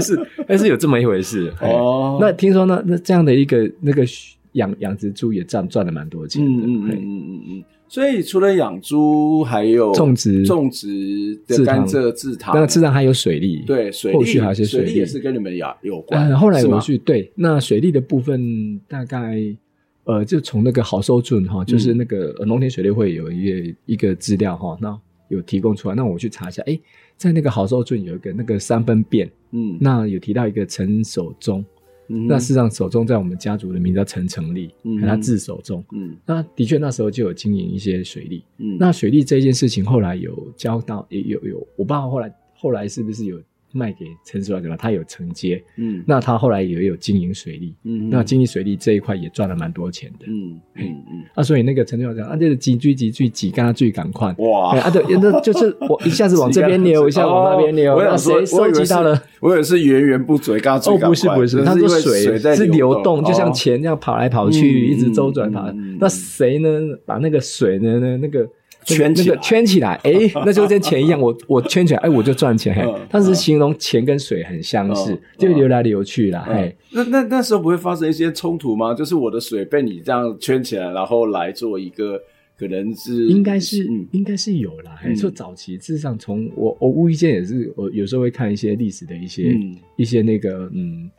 是，但是有这么一回事哦。那听说呢，那这样的一个那个养养殖猪也赚赚了蛮多钱。嗯嗯嗯嗯嗯。所以除了养猪，还有种植种植的甘蔗制糖，那制糖还有水利。对，水利还有些水利也是跟你们有有关。后来我去对那水利的部分，大概呃，就从那个好收准哈，就是那个农田水利会有一个一个资料哈，那有提供出来，那我去查一下，哎。在那个好收准有一个那个三分辩，嗯，那有提到一个陈守忠，嗯，那事实上守忠在我们家族的名字叫陈成立，嗯，他字守忠，嗯，那的确那时候就有经营一些水利，嗯，那水利这件事情后来有交到，也有有，我不知道后来后来是不是有。卖给陈叔了对吧？他有承接，嗯，那他后来也有经营水利，嗯，那经营水利这一块也赚了蛮多钱的，嗯嗯嗯。啊，所以那个陈叔讲啊，就是挤追挤追挤，跟他最赶快，哇！啊，对，那就是我 一下子往这边流，一下往那边流，那谁收集到了？我以为是源源不绝，刚刚哦，不是不是，他说水是流动，就像钱这样跑来跑去，一直周转跑。那谁呢？把那个水呢？那那个。圈那个圈起来，哎，那就跟钱一样，我我圈起来，哎，我就赚钱。嘿，当时形容钱跟水很相似，就流来流去啦。嘿，那那那时候不会发生一些冲突吗？就是我的水被你这样圈起来，然后来做一个，可能是应该是应该是有啦。嘿，说早期事实上，从我我无意间也是，我有时候会看一些历史的一些一些那个嗯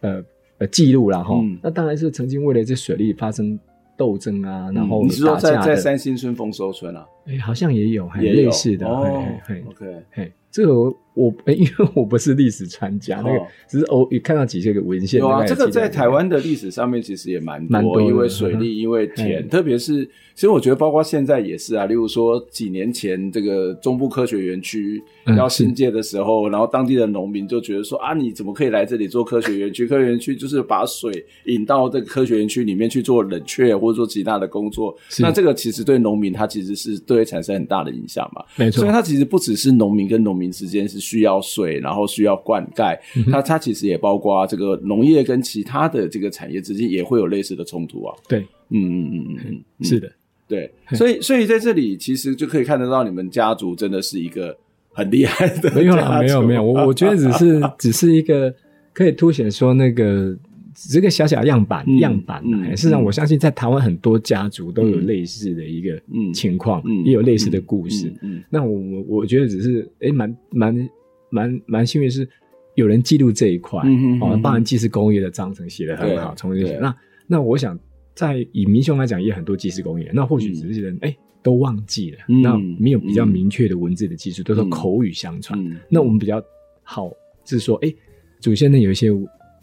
呃呃记录啦哈。那当然是曾经为了这水利发生。斗争啊，然后你是说在在三星村丰收村啊？哎，好像也有，很类似的。哦，OK，嘿，这个我我 因为我不是历史专家，那个只是偶也看到几些个文献。有啊，这个在台湾的历史上面其实也蛮蛮多，因为水利，因为田，特别是其实我觉得包括现在也是啊。例如说几年前这个中部科学园区要新建的时候，然后当地的农民就觉得说啊，你怎么可以来这里做科学园区？科学园区就是把水引到这个科学园区里面去做冷却或者做其他的工作。那这个其实对农民他其实是对产生很大的影响嘛，没错。所以它其实不只是农民跟农民之间是需要水，然后需要灌溉，嗯、它它其实也包括这个农业跟其他的这个产业之间也会有类似的冲突啊。对，嗯嗯嗯嗯嗯，是的，对。所以所以在这里其实就可以看得到，你们家族真的是一个很厉害的。没有啦，没有没有，我我觉得只是 只是一个可以凸显说那个。只是个小小样板，样板。事实上，我相信在台湾很多家族都有类似的一个情况，也有类似的故事。那我我我觉得只是，诶，蛮蛮蛮蛮幸运是有人记录这一块。哦，当然，纪实工业的章程写得很好，从这些。那那我想，在以民雄来讲，也很多祭祀工业。那或许只是人诶都忘记了，那没有比较明确的文字的记述，都是口语相传。那我们比较好是说，诶，祖先呢有一些。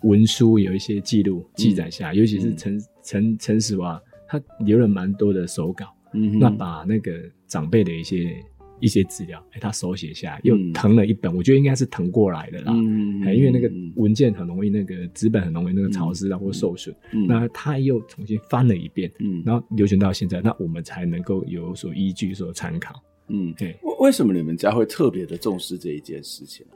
文书有一些记录记载下，尤其是陈陈陈史娃，他留了蛮多的手稿，嗯，那把那个长辈的一些一些资料，哎，他手写下来，又腾了一本，我觉得应该是腾过来的啦，嗯，因为那个文件很容易那个纸本很容易那个潮湿啊或受损，那他又重新翻了一遍，嗯，然后流传到现在，那我们才能够有所依据、所参考，嗯，对。为为什么你们家会特别的重视这一件事情呢？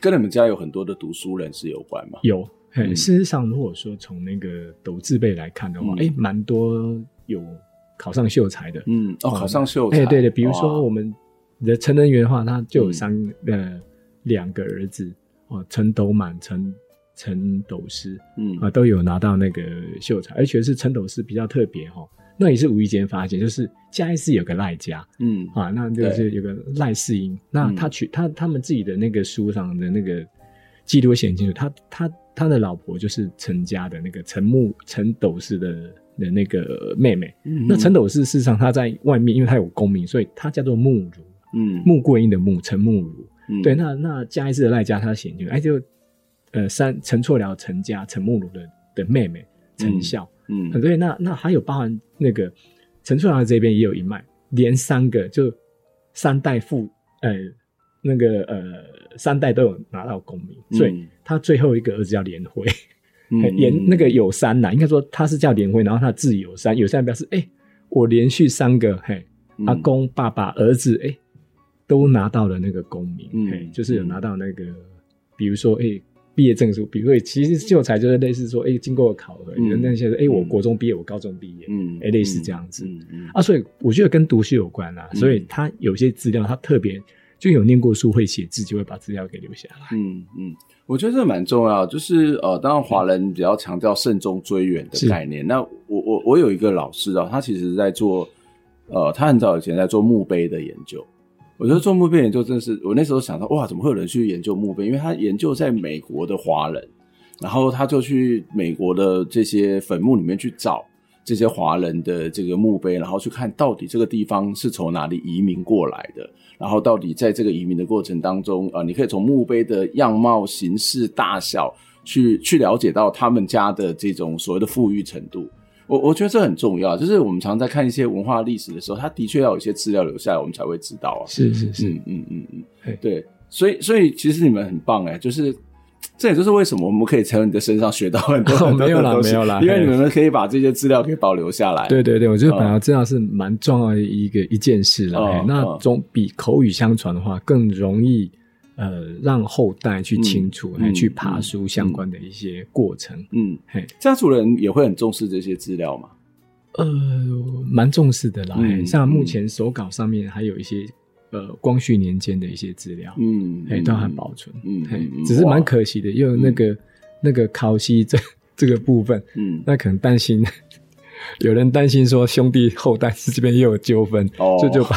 跟你们家有很多的读书人是有关吗？有。嗯、事实上，如果说从那个斗字辈来看的话，哎、嗯，蛮多有考上秀才的。嗯，哦，考上秀才。哎，对对，比如说我们的陈仁元的话，他就有三、嗯、呃两个儿子哦，陈斗满、陈陈斗师，嗯啊，都有拿到那个秀才，而且是陈斗师比较特别哈，那也是无意间发现，就是嘉义市有个赖家，嗯啊，那就是有个赖世英，那他取他他们自己的那个书上的那个记录写很清楚，他他。他的老婆就是陈家的那个陈木陈斗士的的那个妹妹。嗯、那陈斗士事实上他在外面，因为他有功名，所以他叫做穆如。嗯，穆桂英的穆，陈穆如。嗯，对，那那嘉义市的赖家他显就哎就呃三陈错了陈家陈穆如的的妹妹陈孝。嗯，很对，那那还有包含那个陈春兰这边也有一脉，连三个就三代父呃那个呃。三代都有拿到功名，嗯、所以他最后一个儿子叫连辉，连、嗯、那个有三呐，应该说他是叫连辉，然后他字有三，有三表示哎、欸，我连续三个嘿，阿公、爸爸、儿子哎、欸，都拿到了那个功名，嗯、嘿，就是有拿到那个，比如说哎，毕、欸、业证书，比如说其实秀才就是类似说哎、欸，经过考核，嗯、那些哎、欸，我国中毕业，我高中毕业，嗯，哎、欸，类似这样子，嗯嗯、啊，所以我觉得跟读书有关啦，嗯、所以他有些资料他特别。就有念过书会写字，就会把资料给留下来。嗯嗯，我觉得这蛮重要，就是呃，当然华人比较强调慎终追远的概念。那我我我有一个老师啊，他其实在做呃，他很早以前在做墓碑的研究。我觉得做墓碑研究真的是，我那时候想到哇，怎么会有人去研究墓碑？因为他研究在美国的华人，然后他就去美国的这些坟墓里面去找。这些华人的这个墓碑，然后去看到底这个地方是从哪里移民过来的，然后到底在这个移民的过程当中，啊、呃，你可以从墓碑的样貌、形式、大小去去了解到他们家的这种所谓的富裕程度。我我觉得这很重要，就是我们常常在看一些文化历史的时候，它的确要有一些资料留下来，我们才会知道啊。是是是，嗯嗯嗯嗯，对，所以所以其实你们很棒哎，就是。这也就是为什么我们可以从你的身上学到很多。没有啦，没有啦，因为你们可以把这些资料给保留下来。对对对，我觉得本来资料是蛮重要的一个一件事啦。哦、那总比口语相传的话更容易，呃，让后代去清楚，去爬书相关的一些过程。嗯，嘿，家族人也会很重视这些资料吗？呃，蛮重视的啦。嗯、像目前手稿上面还有一些。呃，光绪年间的一些资料，嗯，哎，都还保存，嗯，只是蛮可惜的，因为那个那个考西这 这个部分，嗯，那可能担心 有人担心说兄弟后代这边又有纠纷，哦，就就把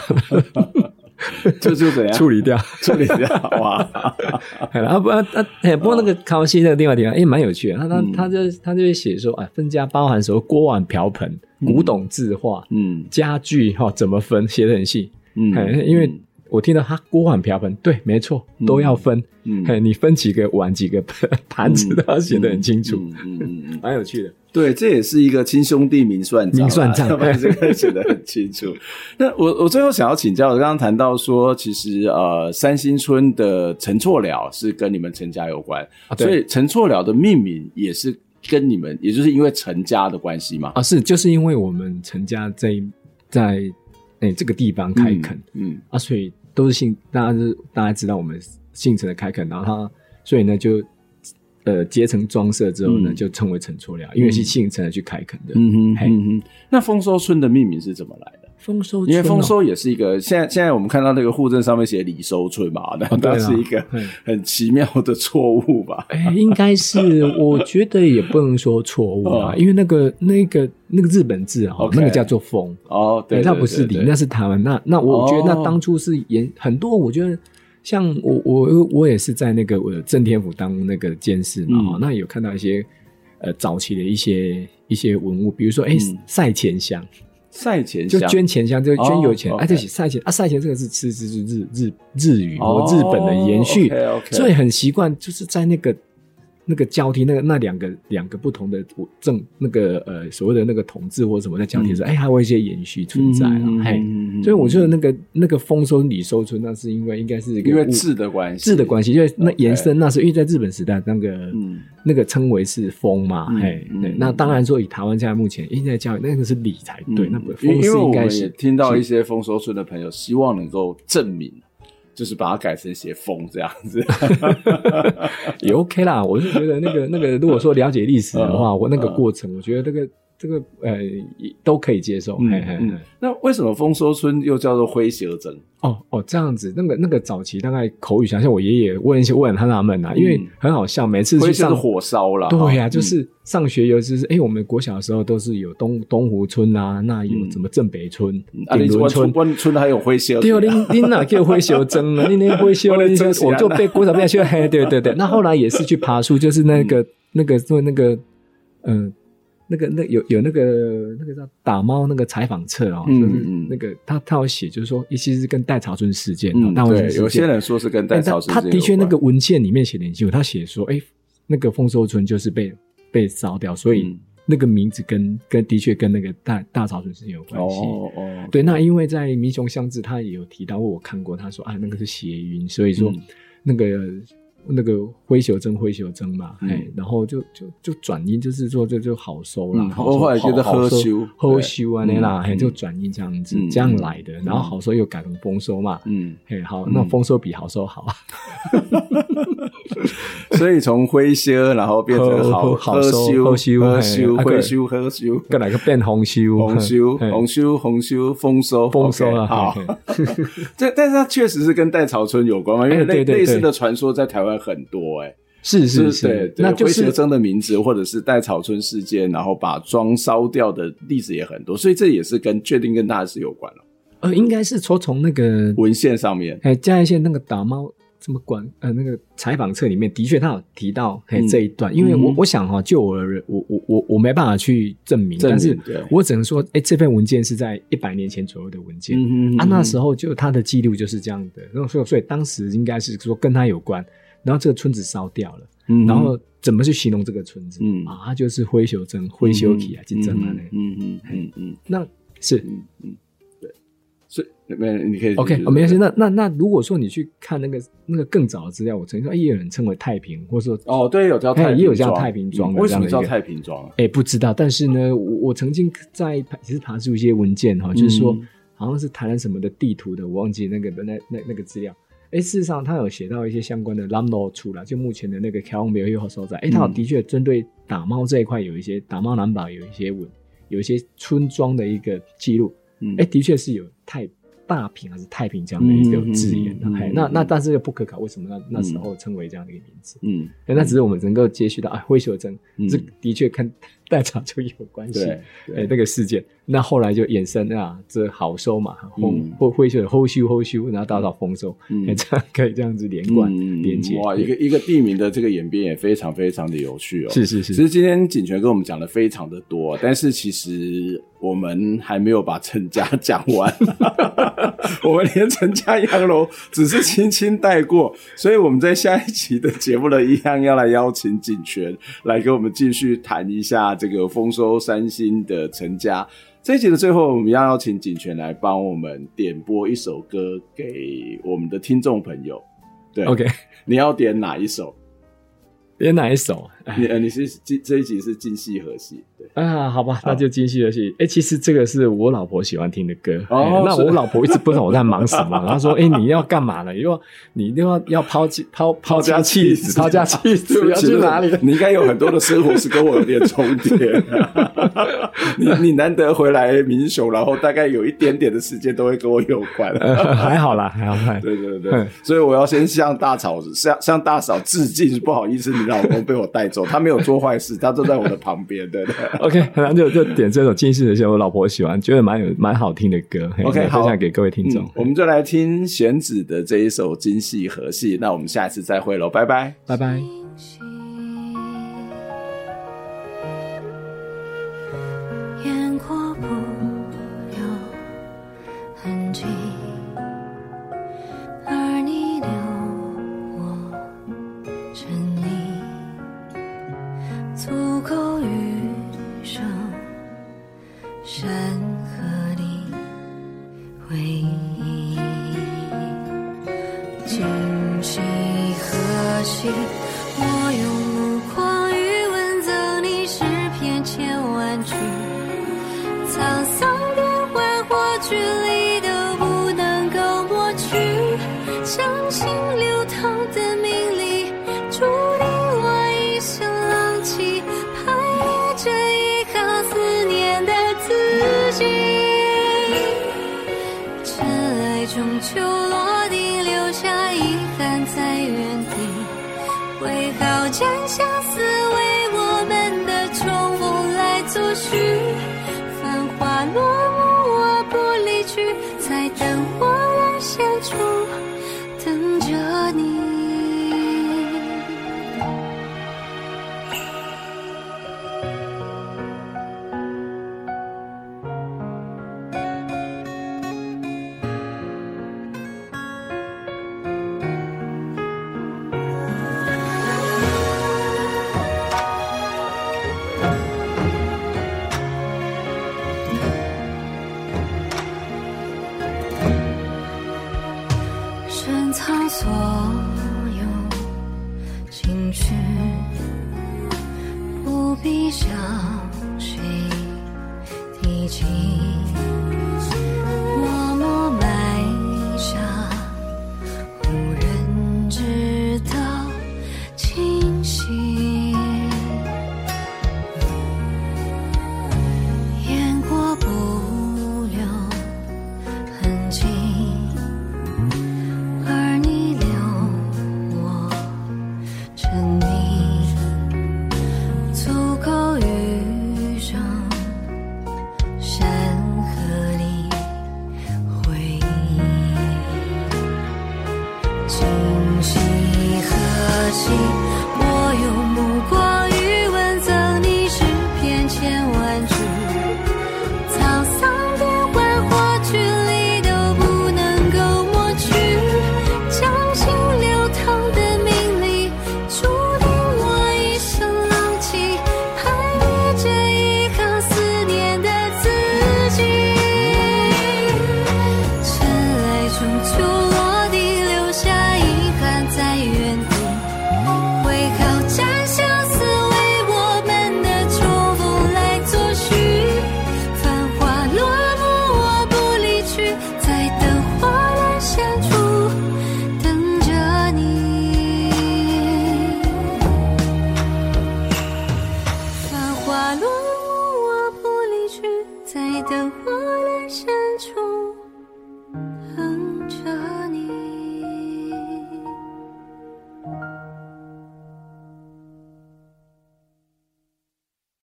就就怎样？处理掉，处理掉，哇，啊不啊哎，不过那个康熙那个地方地方，哎，蛮有趣的，他他他就他就会写说，哎，分家包含什么锅碗瓢盆、古董字画，嗯，家具哈怎么分，写的很细。嗯，因为我听到他锅碗瓢盆，对，没错，都要分。嗯，你分几个碗，几个盘子，都要写的很清楚。嗯嗯，蛮有趣的。对，这也是一个亲兄弟明算账，明算账，把这个写得很清楚。那我我最后想要请教，刚刚谈到说，其实呃，三星村的陈错寮是跟你们陈家有关，所以陈错寮的命名也是跟你们，也就是因为陈家的关系嘛？啊，是，就是因为我们陈家在在。诶、欸，这个地方开垦，嗯，嗯啊，所以都是姓，大家是大家知道我们姓陈的开垦，然后他，所以呢就，呃，结成庄社之后呢，嗯、就称为陈厝寮，因为是姓陈的去开垦的。嗯哼，嗯哼。那丰收村的命名是怎么来的？丰收，因为丰收也是一个，现在现在我们看到那个户政上面写李收村嘛，那那是一个很奇妙的错误吧？哎，应该是，我觉得也不能说错误啊，因为那个那个那个日本字啊，那个叫做丰哦，对，那不是李，那是他们。那那我觉得那当初是也很多，我觉得像我我我也是在那个我正天府当那个监事嘛，那有看到一些呃早期的一些一些文物，比如说哎赛前箱。赛前就捐钱箱，就捐油钱，哎，对，赛前啊，赛前这个是是是日日日语或日本的延续，所以很习惯，就是在那个那个交替，那个那两个两个不同的政那个呃所谓的那个统治或什么在交替的时候，哎、嗯，还有一些延续存在了，嘿、嗯，所以我觉得那个那个丰收李收春，那是因为应该是一个因为字的关系，字的关系，因为那延伸那是因为在日本时代那个、嗯、那个称为是丰嘛，嘿、那当然说以台湾现在目前现在教育那个是李才对，嗯、那不丰是应该是听到一些丰收村的朋友希望能够证明。就是把它改成写风这样子，也 OK 啦。我是觉得那个那个，如果说了解历史的话，我那个过程，我觉得这个这个呃都可以接受。嗯嗯。那为什么丰收村又叫做灰熊蒸？哦哦，这样子，那个那个早期大概口语想像我爷爷问一些问他纳闷啊，因为很好笑，每次去上火烧了，对呀，就是上学尤其是哎，我们国小的时候都是有东东湖村啊，那有什么镇北村、顶仑村，温村还有灰熊，对哦，您您哪叫灰熊蒸了？您那灰熊，我就被国小变学嘿，对对对，那后来也是去爬树，就是那个那个做那个嗯。那个那有有那个那个叫打猫那个采访册哦，就是那个他他有写，就是说，其实是跟戴潮春事件。嗯，对，有些人说是跟戴潮春。他的确那个文献里面写的很清楚，他写说，哎，那个丰收村就是被被烧掉，所以那个名字跟跟的确跟那个大大潮春事件有关系。哦哦，对，那因为在民雄乡志他也有提到过，我看过，他说啊，那个是谐音，所以说那个。那个灰袖珍灰袖珍嘛，哎，然后就就就转音，就是说就就好收啦，后后来觉得好收，好收啊那啦，嘿就转音这样子，这样来的，然后好收又改成丰收嘛，嗯，嘿，好，那丰收比好收好，所以从灰修然后变成好好修，好修，好修，灰修，好修，跟哪个变红修、红修、红修、红修，丰收，丰收了，好，这但是它确实是跟戴潮春有关嘛，因为类类似的传说在台湾。很多哎、欸，是是是，对，那就是灰熊蒸的名字，或者是戴草村事件，然后把庄烧掉的例子也很多，所以这也是跟确定跟大事有关了。呃，应该是说从那个文献上面，哎，嘉义县那个打猫怎么管？呃，那个采访册里面的确他有提到哎这一段，嗯、因为我、嗯、我想哈，就我的人，我我我我没办法去证明，证明但是我只能说，哎，这份文件是在一百年前左右的文件，嗯嗯嗯啊，那时候就他的记录就是这样的，然后所以所以当时应该是说跟他有关。然后这个村子烧掉了，嗯、然后怎么去形容这个村子？嗯。啊，它就是灰熊蒸，灰熊体啊，就蒸啊嘞。嗯嗯嗯嗯，那是。嗯嗯没你可以 OK，没关系。那那那如果说你去看那个那个更早的资料，我曾经说也有人称为太平，或者说哦对，有叫太平也有叫太平庄，为什么叫太平庄？哎，不知道。但是呢，我我曾经在其实爬出一些文件哈，就是说好像是台南什么的地图的，我忘记那个那那那个资料。哎，事实上，他有写到一些相关的 Lamno 出来，就目前的那个 Cal 没有有所在。哎，他的确针对打猫这一块有一些打猫南堡有一些文，有一些村庄的一个记录。嗯，哎，的确是有太大平还是太平这样的一个字眼那那但是又不可考，为什么那那时候称为这样的一个名字？嗯，那只是我们能够接续到啊，灰熊蒸，这的确跟代茶就有关系。对，那个事件。那后来就衍生啊，这好收嘛，灰熊的后修后修，然后到到丰收，嗯，这样可以这样子连贯连接。哇，一个一个地名的这个演变也非常非常的有趣哦。是是是。其实今天锦泉跟我们讲的非常的多，但是其实我们还没有把陈家讲完，我们连陈家洋楼只是轻轻带过，所以我们在下一期的节目呢，一样要来邀请景泉来跟我们继续谈一下这个丰收三星的陈家。这一集的最后，我们要邀请景泉来帮我们点播一首歌给我们的听众朋友。对，OK，你要点哪一首？点哪一首？你呃，你是这这一集是京戏和戏？对啊，好吧，那就京戏和戏。哎，其实这个是我老婆喜欢听的歌。哦，那我老婆一直不知道我在忙什么，然后说：“哎，你要干嘛呢？又要你一定要要抛弃抛抛家弃子，抛家 弃子要去哪里？你应该有很多的生活是跟我有点重叠。你你难得回来民雄，然后大概有一点点的时间都会跟我有关。还好啦，还好。对对对，所以我要先向大嫂向向大嫂致敬，不好意思，你老公被我带走。”他没有做坏事，他坐在我的旁边，对对。OK，然后就就点这首《近视的些》，我老婆喜欢，觉得蛮有蛮好听的歌。OK，分享给各位听众。我们就来听弦子的这一首《今夕何夕》。那我们下一次再会喽，拜拜，拜拜。去，不必向谁提起。